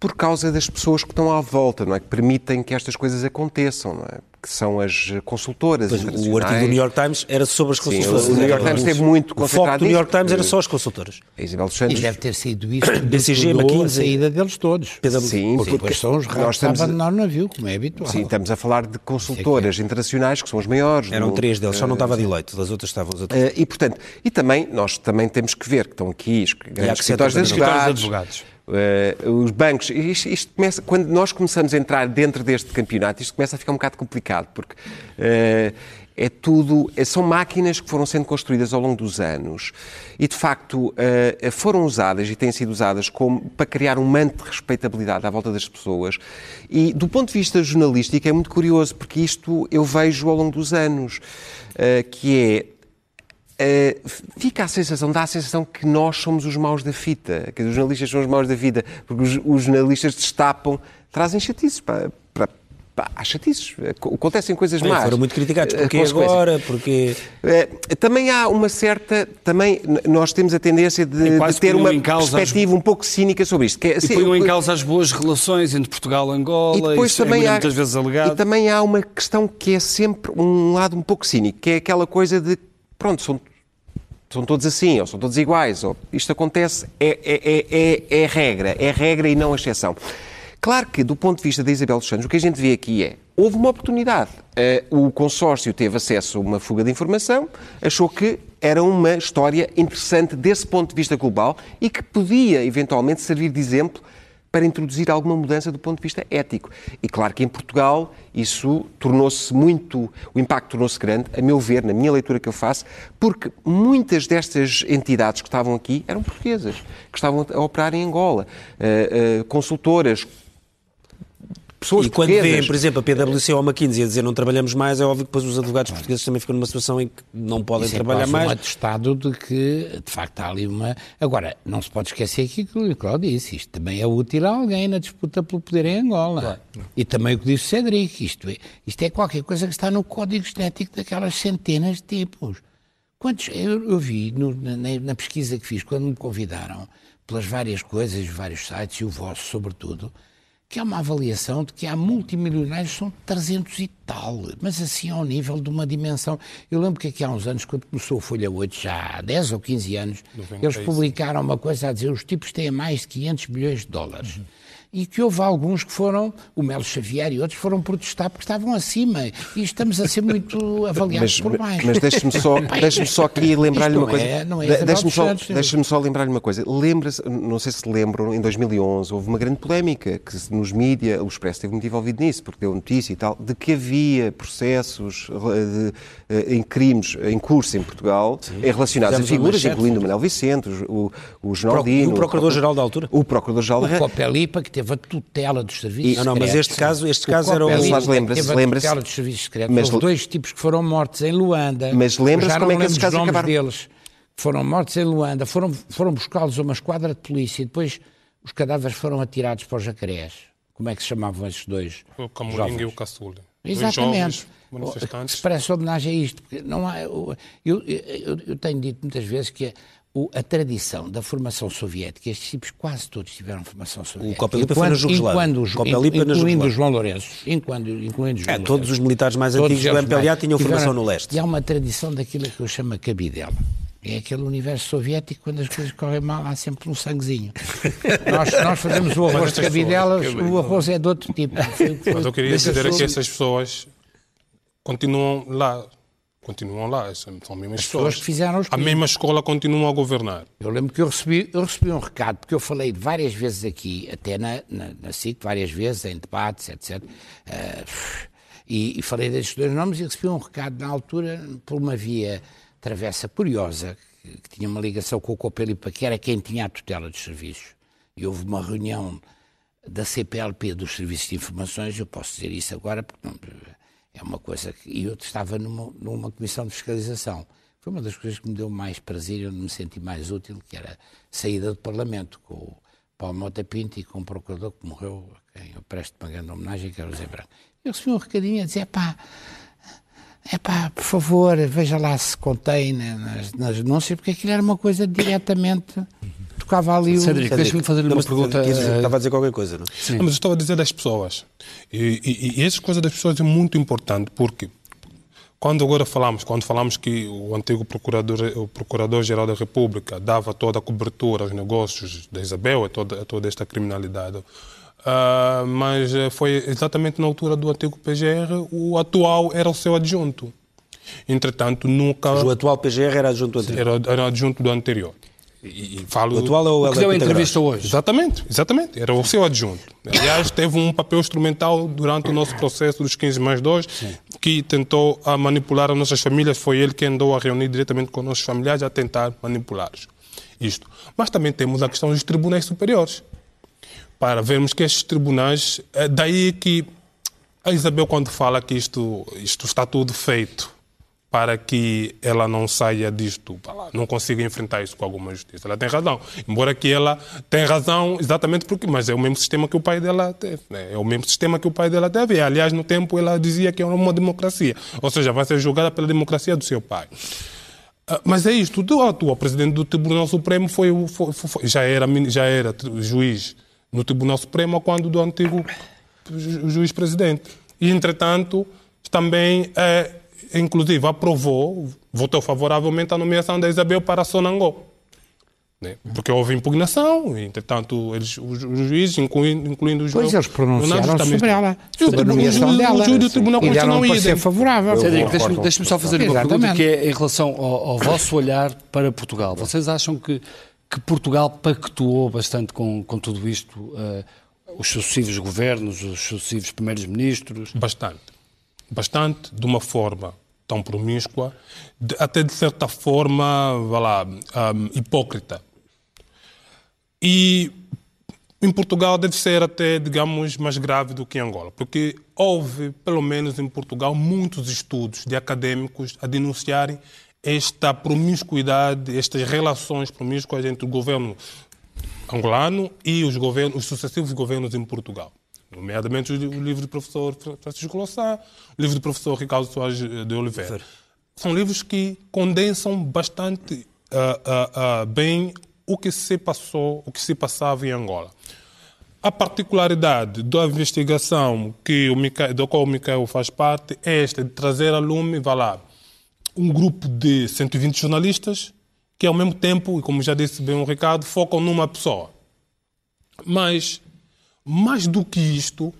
Por causa das pessoas que estão à volta, não é? Que permitem que estas coisas aconteçam, não é? Que são as consultoras pois, O artigo do New York Times era sobre as consultoras. Sim, o New York Times esteve muito concentrado O foco do New York Times era só as consultoras. A Isabel dos Santos... E deve ter sido isso BCG, McKinsey. a saída deles todos. Sim, porque, porque são os raros que abandonaram o navio, como é habitual. Sim, estamos a falar de consultoras é. internacionais, que são as maiores. Eram três deles, só não estava de eleito, das outras estavam os outros. Uh, e, portanto, e também, nós também temos que ver que estão aqui os grandes escritórios de advogados Uh, os bancos, isto, isto, começa, quando nós começamos a entrar dentro deste campeonato, isto começa a ficar um bocado complicado, porque uh, é tudo, é, são máquinas que foram sendo construídas ao longo dos anos e, de facto, uh, foram usadas e têm sido usadas como, para criar um manto de respeitabilidade à volta das pessoas. E, do ponto de vista jornalístico, é muito curioso, porque isto eu vejo ao longo dos anos, que é Uh, fica a sensação, dá a sensação que nós somos os maus da fita, que os jornalistas são os maus da vida, porque os, os jornalistas destapam, trazem chatices para, para, para há chatices, acontecem coisas Bem, más. Foram muito criticados, porque agora, porque... Uh, também há uma certa, também nós temos a tendência de, de ter uma perspectiva as... um pouco cínica sobre isto. Que é, e assim, põem em causa as boas relações entre Portugal e Angola, e depois é também é há, muitas vezes alegado. E também há uma questão que é sempre um lado um pouco cínico, que é aquela coisa de, pronto, são são todos assim, ou são todos iguais, ou isto acontece, é, é, é, é, regra, é regra e não exceção. Claro que, do ponto de vista da Isabel dos Santos, o que a gente vê aqui é, houve uma oportunidade. o consórcio teve acesso a uma fuga de informação, achou que era uma história interessante desse ponto de vista global e que podia, eventualmente, servir de exemplo para introduzir alguma mudança do ponto de vista ético. E claro que em Portugal isso tornou-se muito, o impacto tornou-se grande, a meu ver, na minha leitura que eu faço, porque muitas destas entidades que estavam aqui eram portuguesas, que estavam a operar em Angola, uh, uh, consultoras, pessoas E quando vêem, por exemplo, a PwC ou a McKinsey a dizer não trabalhamos mais, é óbvio que depois os advogados portugueses também ficam numa situação em que não podem Isso é trabalhar quase mais. um atestado de que, de facto, há ali uma... Agora, não se pode esquecer que aquilo que o Cláudio disse, isto também é útil a alguém na disputa pelo poder em Angola. E também o que disse o Cedric, isto é, isto é qualquer coisa que está no código genético daquelas centenas de tipos. Quantos, eu, eu vi no- na, na pesquisa que fiz, quando me convidaram, pelas várias coisas, vários sites, e o vosso sobretudo, que há uma avaliação de que há multimilionários, são 300 e tal, mas assim ao nível de uma dimensão. Eu lembro que aqui há uns anos, quando começou a Folha 8, já há 10 ou 15 anos, eles publicaram uma coisa a dizer os tipos têm mais de 500 milhões de dólares. E que houve alguns que foram, o Melo Xavier e outros, foram protestar porque estavam acima. E estamos a ser muito [laughs] avaliados Mas, por baixo. mas deixe-me só, [laughs] deixe só aqui lembrar-lhe uma coisa. é- não é De- Deixe-me só, deixe só lembrar-lhe uma coisa. Lembra-se, não sei se lembram, em 2011 houve uma grande polémica que nos mídia, o Expresso esteve muito envolvido nisso, porque deu notícia e tal, de que havia processos eh, de, eh, em crimes em curso em Portugal eh, relacionados a Fizemos figuras, incluindo o Manuel Vicente, o, o E Geraldino. o Procurador-Geral da altura? O Procurador-Geral da O Copelipa, que teve a tutela dos serviços Não, não, mas secretos. este caso- este O caso era o- Copelipa Mas lembra-se- teve a lembra-se- tutela dos serviços secretos. Mas Houve dois tipos que foram mortos em Luanda. Mas lembra-se como é que esses casos dos nomes acabaram? deles. Foram mortos em Luanda, foram, foram buscá-los a uma esquadra de polícia e depois os cadáveres foram atirados para os jacarés. Como é que se chamavam esses dois? O jovens? e o Caçula. Dois Exatamente. se parece homenagem a isto. Porque não há, eu, eu, eu- eu tenho dito muitas vezes que a, o- a tradição da formação soviética, estes tipos quase todos tiveram formação soviética. Copelipa foi na Jugoslávia. os- incluindo Jugoslávia. o João Lourenço. Incluindo, incluindo o João É, todos Lourenço. os militares mais Todos antigos do MPLA tinham formação tiveram- no leste. E há uma tradição daquilo que eu chamo a cabidela. É aquele universo soviético, quando as coisas correm mal, há sempre um sanguezinho. [laughs] nós, nós fazemos o arroz de cabidelas, o arroz é de outro tipo. Mas eu queria dizer é que essas pessoas continuam lá. Continuam lá. São são as mesmas As pessoas pessoas. que fizeram os A crimes. mesma escola continua a governar. Eu lembro que eu recebi, eu recebi um recado, porque eu falei várias vezes aqui, até na, na, na SIC, várias vezes, em debates, etc. eh, e, e falei destes dois nomes e recebi um recado na altura por uma via travessa curiosa, que, que tinha uma ligação com o Copelipa, que era quem tinha a tutela dos serviços. E houve uma reunião da CPLP dos Serviços de Informações, eu posso dizer isso agora, porque não, é uma coisa que. E eu estava numa, numa comissão de fiscalização. Foi uma das coisas que me deu mais prazer e onde me senti mais útil, que era a saída do Parlamento, com o Paulo Mota Pinto e com um procurador que morreu, a quem eu presto uma grande homenagem, que era o Zé Branco. Eu recebi um recadinho a dizer, pá, é pá, por favor, veja lá se contém na- nas, nas denúncias, porque aquilo era uma coisa diretamente. Tocava ali o. Cédric, deixa-me fazer-lhe uma mas pergunta. eh, Estava a dizer qualquer coisa, não? Sim. Não, mas eu estava a dizer das pessoas. E, e, e essa coisa das pessoas é muito importante, porque quando agora falamos, quando falamos que o antigo procurador, o procurador-geral da República dava toda a cobertura aos negócios da Isabel e toda, toda esta criminalidade, ah, mas foi exatamente na altura do antigo PGR, o atual era o seu adjunto. Entretanto, nunca O atual PGR era adjunto anterior. era, era adjunto do anterior. E, e falo O atual é o que deu a entrevista hoje. Exatamente, exatamente. Era o seu adjunto. Aliás, teve um papel instrumental durante o nosso processo dos 15 mais 2, que tentou a manipular as nossas famílias. Foi ele que andou a reunir diretamente com os nossos familiares a tentar manipulá-los. Isto. Mas também temos a questão dos tribunais superiores. Para vermos que estes tribunais. É daí que a Isabel, quando fala que isto, isto está tudo feito para que ela não saia disto, lá, não consiga enfrentar isso com alguma justiça. Ela tem razão. Embora que ela tenha razão exatamente porque, mas é o mesmo sistema que o pai dela teve. né? É o mesmo sistema que o pai dela teve. E, aliás, no tempo ela dizia que era uma democracia. Ou seja, vai ser julgada pela democracia do seu pai. Ah, Mas é isto, o atual presidente do Tribunal Supremo foi, foi- foi- já, era, já era juiz no Tribunal Supremo quando do antigo ju- juiz-presidente. E, entretanto, também, eh, inclusive, aprovou, votou favoravelmente a nomeação da Isabel para Sonangó. Né? Porque houve impugnação, e, entretanto, eles, os, os juízes, incluindo, incluindo os Pois eles pronunciaram também- sobre ela, o sobre a tribunal- nomeação o dela. O do Tribunal Constitucional idem. favorável. Cédric, deixa-me deixa só fazer uma pergunta Exatamente. que é em relação ao, ao vosso olhar para Portugal. Vocês acham que, que Portugal pactuou bastante com, com tudo isto? eh, os sucessivos governos, os sucessivos primeiros-ministros? Bastante. Bastante, de uma forma tão promíscua, de- até de certa forma, vá lá, ahm, hipócrita. E em Portugal deve ser até, digamos, mais grave do que em Angola, porque houve, pelo menos em Portugal, muitos estudos de acadêmicos a denunciarem esta promiscuidade, estas relações promíscuas entre o governo angolano e os, governos, os sucessivos governos em Portugal. Nomeadamente o livro do professor Francisco Louçã, o livro do professor Ricardo Soares de Oliveira. São livros que condensam bastante uh, uh, uh, bem o que se passou, o que se passava em Angola. A particularidade da investigação que o do qual o Micael faz parte é esta, de trazer a lume, vá lá, um grupo de 120 jornalistas que, ao mesmo tempo, e como já disse bem o Ricardo, focam numa pessoa. Mas, mais do que isto,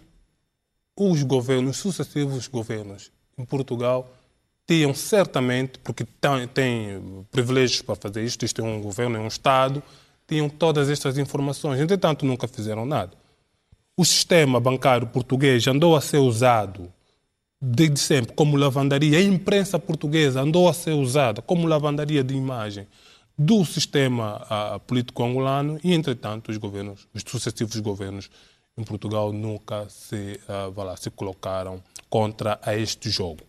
os governos, sucessivos governos em Portugal, tinham certamente, porque têm privilégios para fazer isto, isto é um governo, é um Estado, tinham todas estas informações. Entretanto, nunca fizeram nada. O sistema bancário português andou a ser usado desde sempre como lavandaria. A imprensa portuguesa andou a ser usada como lavandaria de imagem do sistema uh, político angolano e, entretanto, os governos, os sucessivos governos em Portugal nunca se, uh, lá, se colocaram contra a este jogo.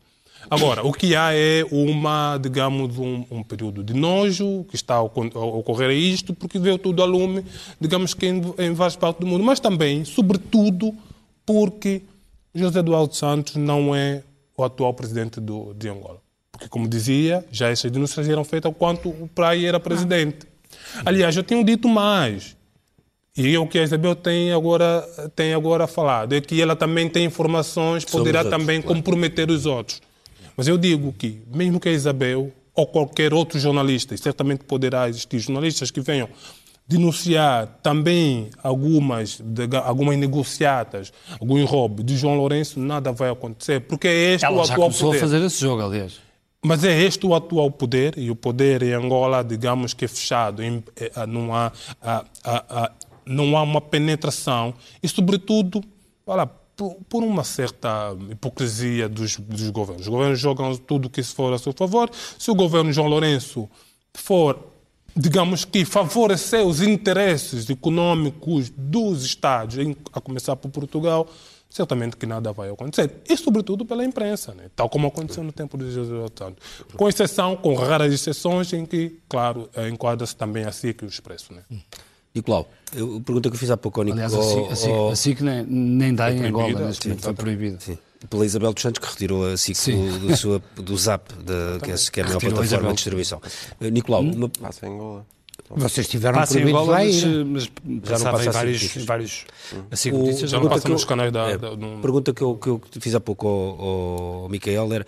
Agora, o que há é uma, digamos, um, um período de nojo que está a ocorrer a isto, porque veio tudo a lume, digamos que em, em várias partes do mundo, mas também, sobretudo, porque José Eduardo Santos não é o atual presidente do, de Angola. Porque, como dizia, já essas denúncias eram feitas enquanto o Praia era presidente. Aliás, eu tenho dito mais. E o que a Isabel tem agora, tem agora falado é que ela também tem informações, poderá também comprometer os outros. Mas eu digo que, mesmo que a Isabel ou qualquer outro jornalista, e certamente poderá existir jornalistas que venham denunciar também algumas, de, algumas negociatas, algum roubo de João Lourenço, nada vai acontecer, porque é este Ela o já atual começou poder. a fazer esse jogo, aliás. Mas é este o atual poder, e o poder em Angola, digamos que é fechado, em, é, não, há, a, a, a, não há uma penetração, e sobretudo, olha, por, por, uma certa hipocrisia dos, dos, governos. Os governos jogam tudo que se for a seu favor. Se o governo João Lourenço for, digamos que, favorecer os interesses econômicos dos Estados, a começar por Portugal, certamente que nada vai acontecer. E, sobretudo, pela imprensa, né? tal como aconteceu no tempo de José Santos. Com exceção, com raras exceções, em que, claro, enquadra-se também a SIC e o Expresso. Né? Nicolau, eu, a pergunta que eu fiz há pouco ao Nicolau. Aliás, a SIC, a SIC, a SIC nem, nem dá em Angola, neste momento foi proibida. Sim. Pela Isabel dos Santos, que retirou a SIC do, do, sua, do ZAP, da, que, é, que é a maior a plataforma de distribuição. Uh, Nicolau, uma, Passa em Angola. Vocês tiveram Passa em proibidos lá mas, ir. mas não passava passa em vários, em vários a SIC O- Notícias. Já não pergunta passa que eu- nos canais da... é, da- num- pergunta que eu, que eu fiz há pouco ao, ao Micael era,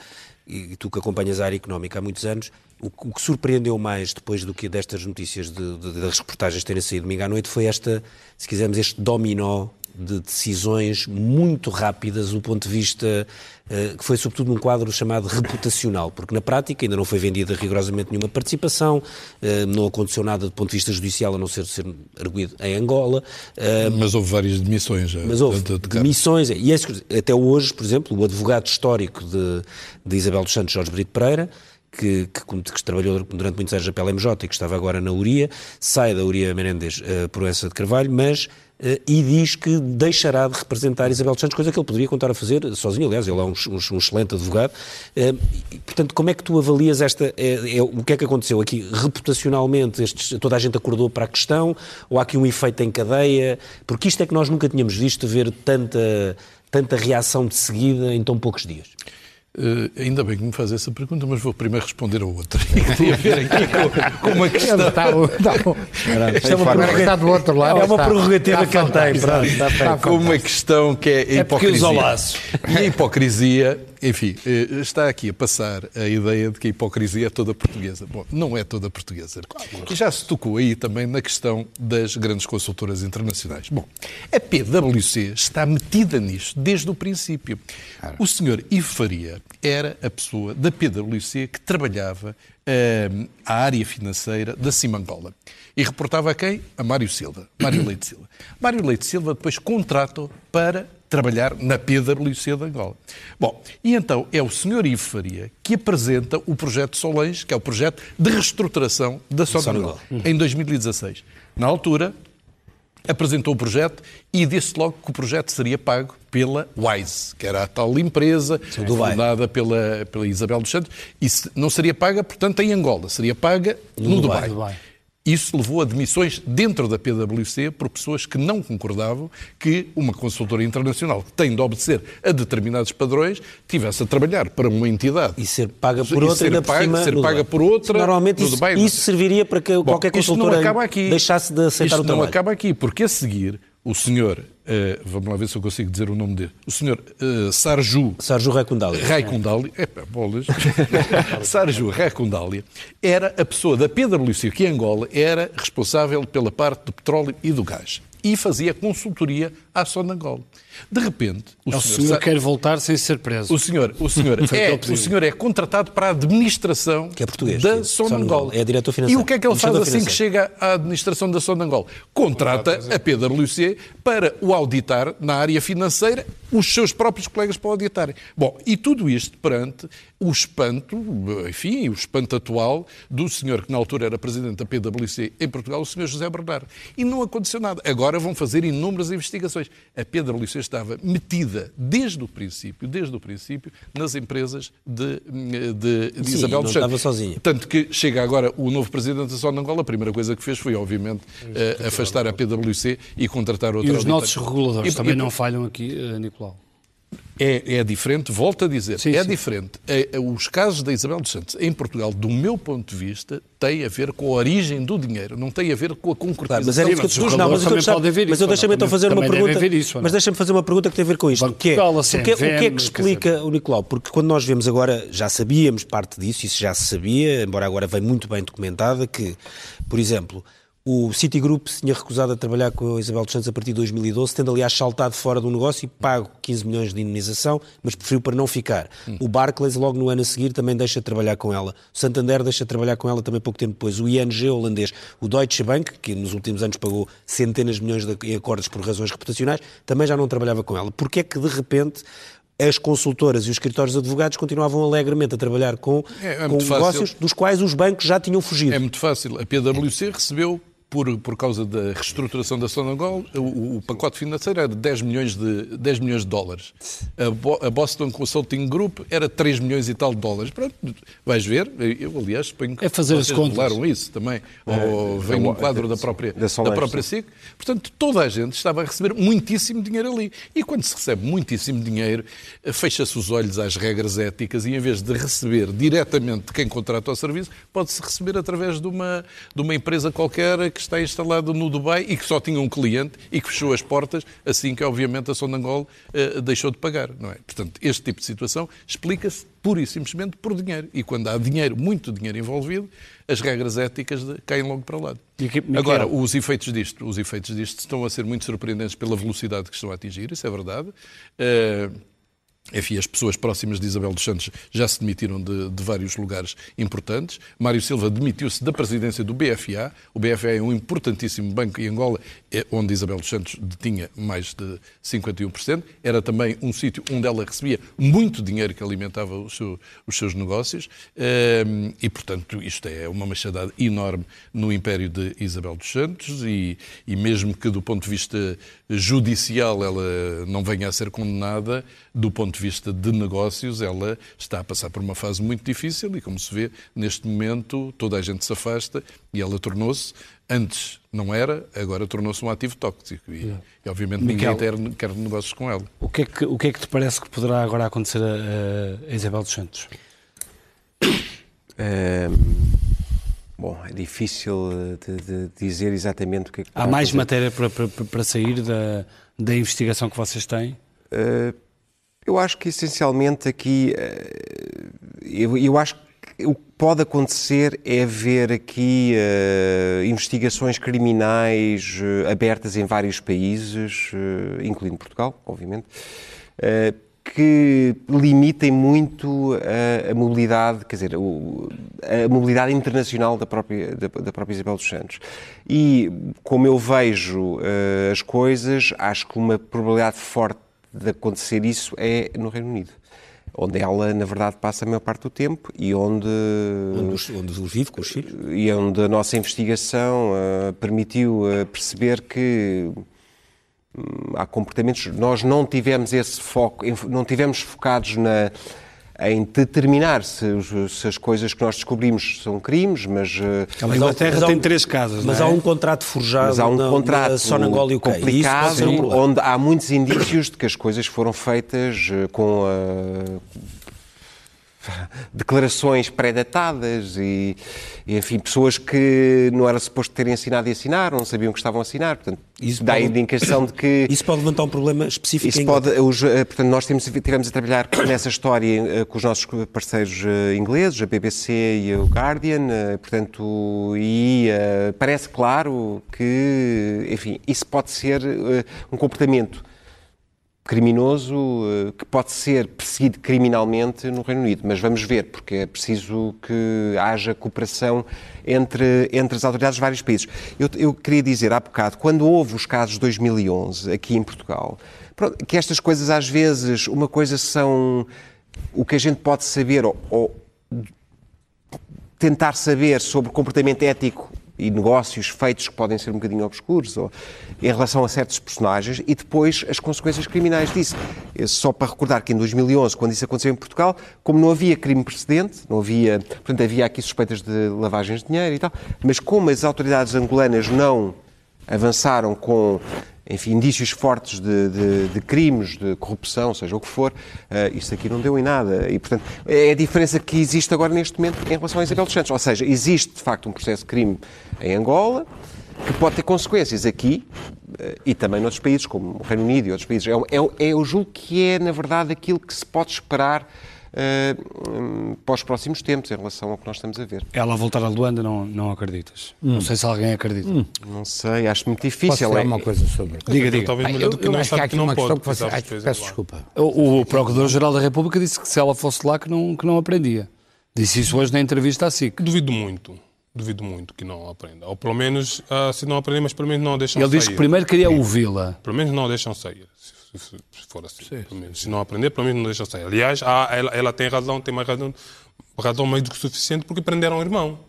e tu que acompanhas a área económica há muitos anos, o, que- o que surpreendeu mais depois do que destas notícias, de, de- das reportagens terem saído domingo à noite, foi esta, se quisermos, este dominó de decisões muito rápidas do ponto de vista eh, que foi sobretudo num quadro chamado reputacional, porque na prática ainda não foi vendida rigorosamente nenhuma participação, eh, não aconteceu nada do ponto de vista judicial a não ser ser arguído em Angola, eh, Mas houve várias demissões. mas houve de- de- de- demissões. E esses- até hoje, por exemplo, o advogado histórico de, de Isabel dos Santos, Jorge Brito Pereira, que, que, que trabalhou durante muitos anos na PLMJ e que estava agora na URIA, sai da URIA Menendez uh, por essa de Carvalho, mas e diz que deixará de representar Isabel dos Santos, coisa que ele poderia contar a fazer sozinho. Aliás, ele é um, um- um excelente advogado. Uh, e, portanto, como é que tu avalias esta. É, é, o que é que aconteceu aqui? Reputacionalmente, estes, toda a gente acordou para a questão? Ou há aqui um efeito em cadeia? Porque isto é que nós nunca tínhamos visto ver tanta, tanta reação de seguida em tão poucos dias. Eh, ainda bem que me faz essa pergunta, mas vou primeiro responder a outra. [laughs] Tem a ver aqui com, com uma questão. Está, está, é uma que do outro lado. É uma prerrogativa que ele tem. está feito. com uma questão que é a É porque usa hipocrisia. o laço. E a hipocrisia, enfim, eh, está aqui a passar a ideia de que a hipocrisia é toda portuguesa. Bom, não é toda portuguesa. E já se tocou aí também na questão das grandes consultoras internacionais. Bom, a PwC está metida nisto desde o princípio. O senhor Ivo Faria era a pessoa da PwC que trabalhava eh, a área financeira da Simangola. E reportava a quem? A Mário Silva. Mário Leite Silva. Mário Leite Silva depois contrata trabalhar trabalhar na PwC de Angola. Bom, e então é o Sr. Ivo Faria que apresenta o projeto Solens, que é o projeto de reestruturação da Sonangol, em 2016. Na altura, apresentou o projeto e disse logo que o projeto seria pago pela Wise, que era a tal empresa fundada pela, pela Isabel dos Santos, e não seria paga, portanto, em Angola, seria paga no, no Dubai. Dubai. Isso levou a demissões dentro da PwC por pessoas que não concordavam que uma consultora internacional que tem de obedecer a determinados padrões tivesse a trabalhar para uma entidade. E ser paga por outra, ser, paga, cima, ser paga por outra. Normalmente isso, Dubai, isso, serviria para que Bom, qualquer consultora deixasse de aceitar isto o trabalho. não acaba aqui, porque a seguir o senhor, uh, vamos lá ver se eu consigo dizer o nome dele, o senhor uh, Sarju... Sarju Raikundali. Raikundali, é pá, bolas. [laughs] Sarju Raikundali era a pessoa da PwC que em Angola era responsável pela parte do petróleo e do gás e fazia consultoria à Sonangol. De repente, o, é o senhor, senhor quer voltar sem ser preso. O senhor, o senhor, [laughs] é, o senhor é contratado para a administração que é português, da Sonangol. É diretor financeiro. E o que é que ele faz assim que chega à administração da Sonangol? Contrata a PwC para o auditar na área financeira, os seus próprios colegas para o auditarem. Bom, e tudo isto perante o espanto, enfim, o espanto atual do senhor que na altura era presidente da PwC em Portugal, o senhor José Bernardo. E não aconteceu nada. Agora vão fazer inúmeras investigações. A PwC estava metida desde o princípio, desde o princípio, nas empresas de, de, de Sim, Isabel dos Santos. estava sozinha. Tanto que chega agora o novo presidente da Zona Angola, a primeira coisa que fez foi, obviamente, uh, afastar a PwC e contratar outra E os nossos reguladores e, também e, não falham aqui, uh, Nicolau? É, é, diferente, volto a dizer, sim, é sim. diferente. É, é, os casos da Isabel dos Santos em Portugal, do meu ponto de vista, têm a ver com a origem do dinheiro, não tem a ver com a concretização. mas era isso que eu não, mas, eu, gostava, mas eu deixa-me então fazer uma pergunta. Isso, mas deixa-me fazer uma pergunta que tem a ver com isto. que é, assim, porque, o que é que explica o Nicolau? Porque quando nós vemos agora, já sabíamos parte disso, isso já se sabia, embora agora vem muito bem documentada, que, por exemplo, o Citigroup se tinha recusado a trabalhar com a Isabel dos Santos a partir de 2012, tendo aliás saltado fora do negócio e pago 15 milhões de indenização, mas preferiu para não ficar. Hum. O Barclays, logo no ano a seguir, também deixa de trabalhar com ela. O Santander deixa de trabalhar com ela também pouco tempo depois. O ING holandês, o Deutsche Bank, que nos últimos anos pagou centenas de milhões de, acordos por razões reputacionais, também já não trabalhava com ela. Porquê é que, de repente, as consultoras e os escritórios de advogados continuavam alegremente a trabalhar com, é, é com negócios fácil. dos quais os bancos já tinham fugido. É muito fácil. A PwC recebeu por, por causa da reestruturação da Sonangol, o, o pacote financeiro era de 10 milhões de, 10 milhões de dólares. A, Bo, a, Boston Consulting Group era 3 milhões e tal de dólares. Pronto, vais ver, eu aliás suponho que é fazer vocês revelaram isso também, é, ou vem no quadro da própria, da, da própria SIC. Portanto, toda a gente estava a receber muitíssimo dinheiro ali. E quando se recebe muitíssimo dinheiro, fecha-se os olhos às regras éticas e em vez de receber diretamente de quem contrata o serviço, pode-se receber através de uma, de uma empresa qualquer que está instalado no Dubai e que só tinha um cliente e que fechou as portas assim que, obviamente, a Sonangol uh, deixou de pagar, não é? Portanto, este tipo de situação explica-se pura e simplesmente por dinheiro. E quando há dinheiro, muito dinheiro envolvido, as regras éticas de, caem logo para o lado. Agora, os efeitos disto, os efeitos disto estão a ser muito surpreendentes pela velocidade que estão a atingir, isso é verdade. Uh, enfim, as pessoas próximas de Isabel dos Santos já se demitiram de, de vários lugares importantes. Mário Silva demitiu-se da presidência do BFA. O BFA é um importantíssimo banco em Angola, é onde Isabel dos Santos detinha mais de 51%. Era também um sítio onde ela recebia muito dinheiro que alimentava seu, os seus negócios. Ehm, e, portanto, isto é uma machadada enorme no império de Isabel dos Santos. E, e mesmo que, do ponto de vista judicial, ela não venha a ser condenada, do ponto de vista de negócios, ela está a passar por uma fase muito difícil e, como se vê, neste momento toda a gente se afasta e ela tornou-se, antes não era, agora tornou-se um ativo tóxico e, e obviamente Miquel, ninguém quer, quer negócios com ela. O que, é que, o que é que te parece que poderá agora acontecer a, a Isabel dos Santos? É, bom, é difícil de, de, dizer exatamente o que é que Há mais matéria para, para, para sair da, da investigação que vocês têm? Uh, eu acho que essencialmente aqui, eh, eu, eu acho que o que pode acontecer é ver aqui uh, investigações criminais uh, abertas em vários países, uh, incluindo Portugal, obviamente, que limitem muito a, a, mobilidade, quer dizer, o, a mobilidade internacional da própria, da, da, própria Isabel dos Santos. E, como eu vejo as coisas, acho que uma probabilidade forte de acontecer isso é no Reino Unido. onde ela, na verdade, passa a maior parte do tempo e onde. Onde, onde vive com os filhos. E onde a nossa investigação uh, permitiu uh, perceber que há comportamentos. Nós não tivemos esse foco, não tivemos focados na em determinar se, se, as coisas que nós descobrimos são crimes, mas... A eh, Inglaterra tem três casas, Mas é? há um contrato forjado mas há um na, contrato na Sonangol e o complicado, um onde há muitos indícios de que as coisas foram feitas eh, com a [laughs] declarações pré-datadas e, e, enfim, pessoas que não era suposto terem assinado e assinaram, não sabiam que estavam a assinar. Portanto, isso dá pode, a indicação de que... [coughs] Isso pode levantar um problema específico isso pode, os, eh, Portanto, nós temos, tivemos a trabalhar [coughs] nessa história eh, com os nossos parceiros eh, ingleses, a BBC e o Guardian, portanto, e parece claro que, enfim, isso pode ser um comportamento criminoso eh, que pode ser perseguido criminalmente no Reino Unido. Mas vamos ver, porque é preciso que haja cooperação entre, entre as autoridades de vários países. Eu, eu queria dizer há bocado, quando houve os casos de 2011 aqui em Portugal, que estas coisas às vezes, uma coisa são o que a gente pode saber ou, ou tentar saber sobre comportamento ético e negócios feitos que podem ser um bocadinho obscuros ou, em relação a certos personagens e depois as consequências criminais disso. Só para recordar que em 2011, quando isso aconteceu em Portugal, como não havia crime precedente, não havia, portanto havia aqui suspeitas de lavagens de dinheiro e tal, mas como as autoridades angolanas não avançaram com enfim, indícios fortes de, de, de, crimes, de corrupção, seja o que for, uh, isto aqui não deu em nada. E, portanto, é a diferença que existe agora neste momento em relação a Isabel dos Santos. Ou seja, existe de facto um processo de crime em Angola que pode ter consequências aqui uh, e também noutros países, como o Reino Unido e outros países. É, é, é, eu julgo que é, na verdade, aquilo que se pode esperar uh, para os próximos tempos em relação ao que nós estamos a ver. Ela voltar a Luanda não, não acreditas? Hum. Não sei se alguém acredita. Hum. Não sei, acho muito difícil. Posso é uma coisa sobre... Diga, diga. Talvez eu, eu acho que há aqui uma questão que você... Ai, peço desculpa. O, o Procurador-Geral da República disse que se ela fosse lá que não, que não aprendia. Disse isso hoje na entrevista à SIC. Duvido muito. Duvido muito que não aprenda. Ou pelo menos, uh, se não aprender, mas pelo menos não deixam Ele sair. Ele disse que primeiro queria ouvi-la. Pelo menos não deixam sair se, for assim. Sim, sim, se não aprender, pelo menos não deixa sair. Aliás, há, ela, ela, tem razão, tem mais razão, razão mais do que suficiente, porque prenderam o irmão.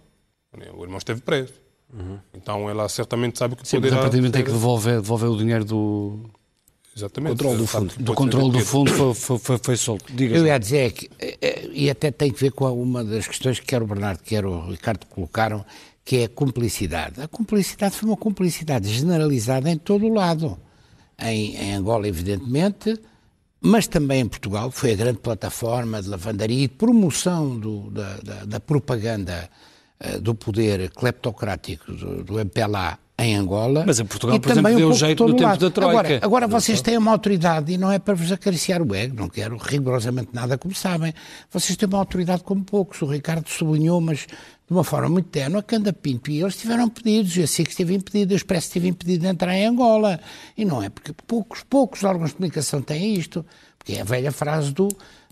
O irmão esteve preso. Uhum. Então ela certamente sabe que Sim, poderá... Mas a partir do momento em que devolver, devolver o dinheiro do... Exatamente. Controle do fundo. Do controle do fundo foi, foi, foi, foi solto. Diga Eu ia dizer que, eh, eh, e até tem que ver com uma das questões que quer o Bernardo, quer o Ricardo colocaram, que é a cumplicidade. A cumplicidade foi uma cumplicidade generalizada em todo o lado em, em Angola, evidentemente, mas também em Portugal, que foi a grande plataforma de lavandaria e de promoção do, da, da, da, propaganda uh, do poder cleptocrático do, do MPLA em Angola. Mas em Portugal, por exemplo, um deu jeito no tempo lado. da Troika. Agora, agora vocês têm uma autoridade e não é para vos acariciar o ego, não quero rigorosamente nada, como sabem. Vocês têm uma autoridade como poucos. O Ricardo sublinhou, mas de uma forma muito ténue, a Canda Pinto e eles tiveram pedidos, eu sei que esteve impedido, o Expresso esteve impedido de entrar em Angola. E não é porque poucos, poucos órgãos de comunicação têm isto, porque é a velha frase do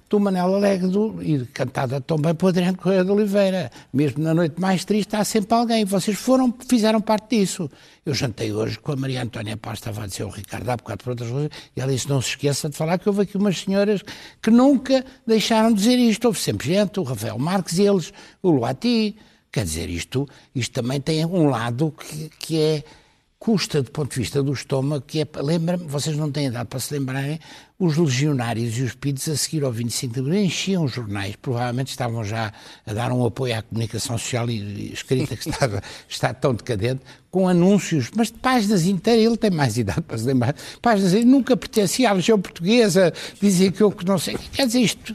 do Manel Alegre do, e cantada também por Adriano Correia de Oliveira. Mesmo na noite mais triste há sempre alguém. Vocês foram, fizeram parte disso. Eu jantei hoje com a Maria Antónia Paz, a dizer o Ricardo há bocado por outras coisas, e ela disse, não se esqueça de falar que houve aqui umas senhoras que nunca deixaram de dizer isto. Houve sempre gente, o Rafael Marques e eles, o Luati. Quer dizer, isto, isto também tem um lado que, que é custa do ponto de vista do estômago, que é, lembra-me, vocês não têm idade para se lembrarem, os legionários e os PIDs a seguir ao 25 de abril enchiam os jornais, provavelmente estavam já a dar um apoio à comunicação social e, escrita que estava, [laughs] está tão decadente, com anúncios, mas de páginas inteiras, ele tem mais idade para se lembrar, páginas, nunca pertencia à Legião Portuguesa, dizia que eu que não sei, quer dizer, isto,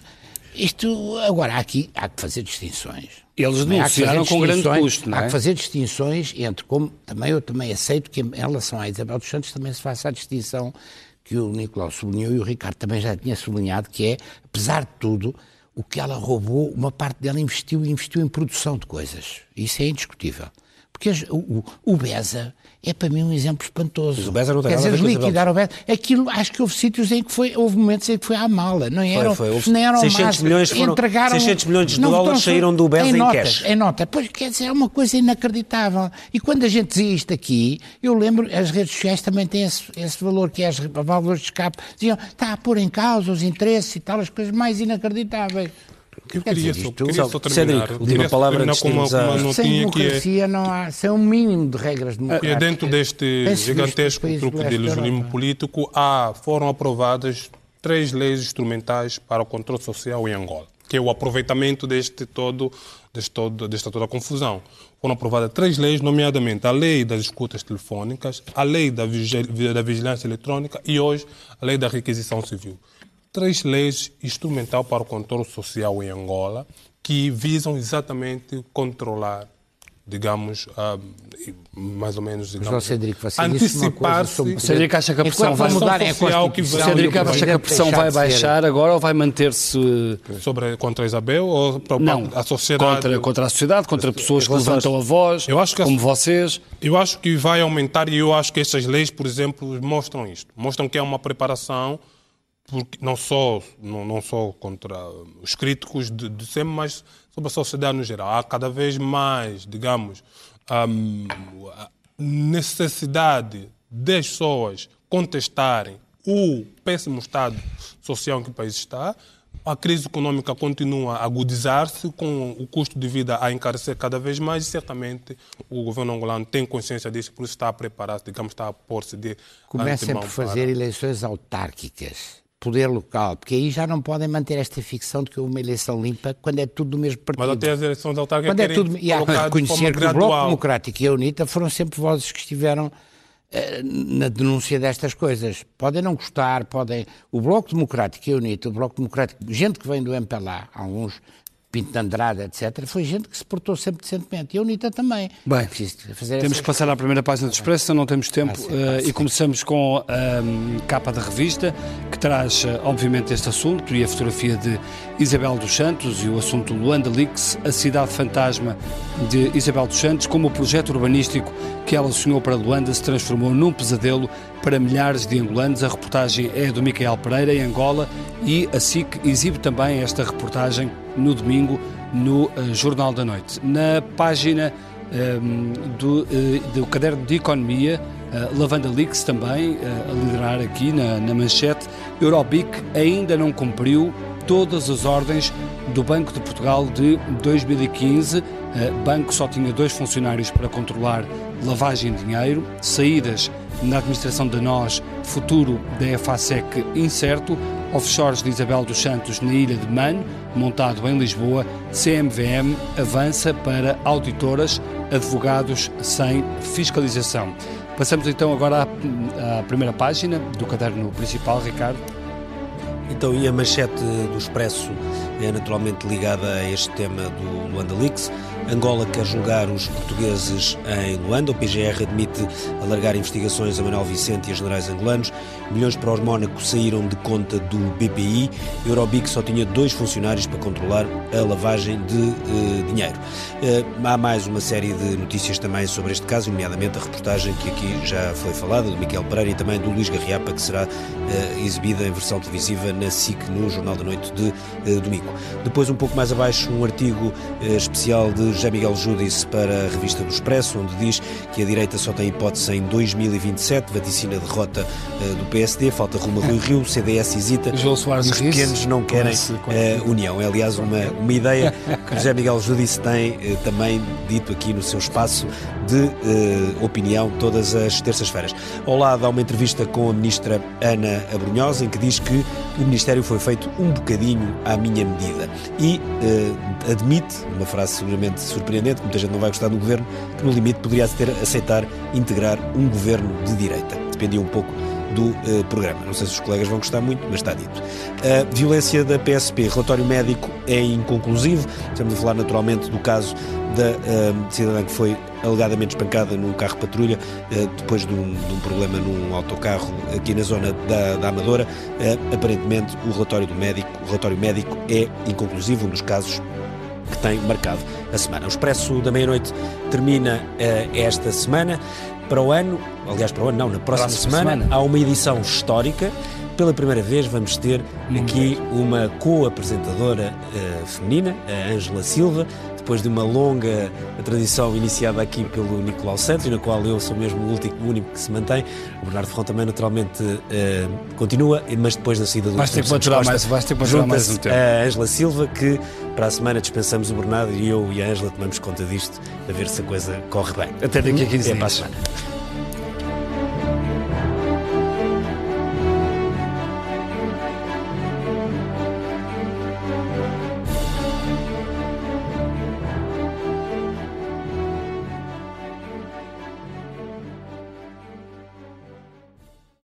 isto, agora, aqui há que fazer distinções. Eles denunciaram com grande custo, não é? Há que fazer distinções entre como, também eu também aceito que em relação à Isabel dos Santos também se faça a distinção que o Nicolau sublinhou e o Ricardo também já tinha sublinhado, que é, apesar de tudo, o que ela roubou, uma parte dela investiu e investiu em produção de coisas. Isso é indiscutível Porque o, o, Beza é para mim um exemplo espantoso. Mas o Beza não tem Quer dizer, liquidar o Beza. Aquilo, acho que houve sítios em que foi, houve momentos em que foi à mala. Não eram, foi, houve nem eram 600 más, milhões foram- entregaram, 600 milhões de não, dólares saíram do Beza em notas, cash. Em nota. Pois, quer dizer, é uma coisa inacreditável. E quando a gente dizia isto aqui, eu lembro, as redes sociais também têm esse, esse valor, que é as válvulas de escape. Diziam, está a pôr em causa os interesses e tal, as coisas mais inacreditáveis. Eu Quer queria dizer, só, isto- queria só Cédric, terminar. Eu última palavra antes de com uma, uma Sem notinha que é democracia não há, sem um mínimo de regras que é democráticas. dentro deste gigantesco truque de ilusionismo político, há, foram aprovadas três leis instrumentais para o controle social em Angola, que é o aproveitamento deste todo, deste todo, desta toda a confusão. Foram aprovadas três leis, nomeadamente a lei das escutas telefónicas, a lei da, da vigilância eletrônica e hoje a lei da requisição civil. Três leis instrumental para o controle social em Angola que visam exatamente controlar digamos, ah, mais ou menos, digamos, coisa antecipar-se O Cédric acha que a pressão vai... não mudarem a social que o acha que a pressão vai baixar agora ou vai manter-se... sobre contra Isabel ou para Não, a sociedade? contra, contra a sociedade, contra pessoas que levantam a voz, Eu acho que a- como vocês. Eu acho que vai aumentar e eu acho que estas leis, por exemplo, mostram isto. Mostram que é uma preparação porque não só não, não só contra os críticos de, de sempre, mas sobre a sociedade no geral. Há cada vez mais, digamos, hum, a necessidade das pessoas contestarem o péssimo estado social em que o país está. A crise econômica continua a agudizar-se, com o custo de vida a encarecer cada vez mais, e certamente o governo angolano tem consciência disso, por isso está a preparar, digamos, está a pôr-se de Comecem por fazer para- eleições autárquicas, poder local, porque aí já não podem manter esta ficção de que houve uma eleição limpa quando é tudo do mesmo partido. Mas até as eleições autárquicas Quando é tudo, e há que colocar de reconhecer forma que o Bloco. Democrático e a UNITA foram sempre vozes que estiveram eh, na denúncia destas coisas. Podem não gostar, podem. O Bloco Democrático e a UNITA, o Bloco Democrático, gente que vem do MPLA, alguns Pinto de Andrade, etc., foi gente que se portou sempre decentemente. E a UNITA também. Bem, É Temos que passar à primeira página do Expresso, não temos tempo. sim, eh, e começamos com a hum, capa da revista, que traz, eh, obviamente, este assunto e a fotografia de Isabel dos Santos e o assunto Luanda Leaks, a cidade fantasma de Isabel dos Santos, como o projeto urbanístico que ela sonhou para Luanda se transformou num pesadelo para milhares de angolanos. A reportagem é do Micael Pereira, em Angola, e a SIC exibe também esta reportagem no domingo no eh, Jornal da Noite. Na página ehm, do, eh, do caderno de economia, eh, Lavanda Leaks também, a liderar aqui na, na manchete, Eurobic ainda não cumpriu todas as ordens do Banco de Portugal de 2015. Eh, banco só tinha dois funcionários para controlar lavagem de dinheiro, saídas na administração da NOS, futuro da EFASEC incerto, offshores de Isabel dos Santos na ilha de Man, montado em Lisboa, CMVM avança para auditoras, advogados sem fiscalização. Passamos então agora à, à primeira página do caderno principal, Ricardo. Então, e a manchete do Expresso é naturalmente ligada a este tema do Luanda Leaks. Angola quer julgar os portugueses em Luanda. O PGR admite alargar investigações a Manuel Vicente e a generais angolanos. Milhões para os Mónaco saíram de conta do BPI. Eurobic só tinha dois funcionários para controlar a lavagem de eh, dinheiro. Eh, há mais uma série de notícias também sobre este caso, nomeadamente a reportagem que aqui já foi falada, do Miquel Pereira e também do Luís Garriapa, que será eh, exibida em versão televisiva na SIC no Jornal da Noite de eh, domingo. Depois, um pouco mais abaixo, um artigo eh, especial de José Miguel Júdice para a revista do Expresso, onde diz que a direita só tem hipótese em 2027, vaticina a derrota eh, do PSD, falta rumo a Rui Rio, CDS hesita João Soares os pequenos não querem eh, esse- união. É, aliás, uma, uma ideia [laughs] que José Miguel Júdice tem eh, também dito aqui no seu espaço de eh, opinião todas as terças-feiras. Ao lado há uma entrevista com a ministra Ana Abrunhosa, em que diz que o Ministério foi feito um bocadinho à minha medida. E eh, admite, uma frase seguramente surpreendente, que muita gente não vai gostar do governo, que no limite poderia ter aceitar integrar um governo de direita. Dependia um pouco do eh, programa. Não sei se os colegas vão gostar muito, mas está dito. A violência da PSP, relatório médico é inconclusivo. Estamos a falar naturalmente do caso da eh, cidadã que foi alegadamente espancada num carro patrulha eh, depois de um, de um problema num autocarro aqui na zona da, da Amadora. Aparentemente, o relatório do médico, o relatório médico é inconclusivo, dos casos que tem marcado a semana. O Expresso da Meia-Noite termina uh, esta semana. Para o ano, aliás, para o ano não, na próxima, próxima semana, semana, há uma edição histórica. Pela primeira vez vamos ter aqui uma co-apresentadora uh, feminina, a Ângela Silva, depois de uma longa tradição iniciada aqui pelo Nicolau Santos, na qual eu sou mesmo o último, o único que se mantém. O Bernardo Ferrão também naturalmente uh, continua, mas depois da saída do vais ter que maturar mais, vais ter que maturar mais um tempo. a Ângela Silva, que para a semana dispensamos o Bernardo e eu e a Ângela tomamos conta disto, a ver se a coisa corre bem. Até daqui a 15 dias. É para a semana.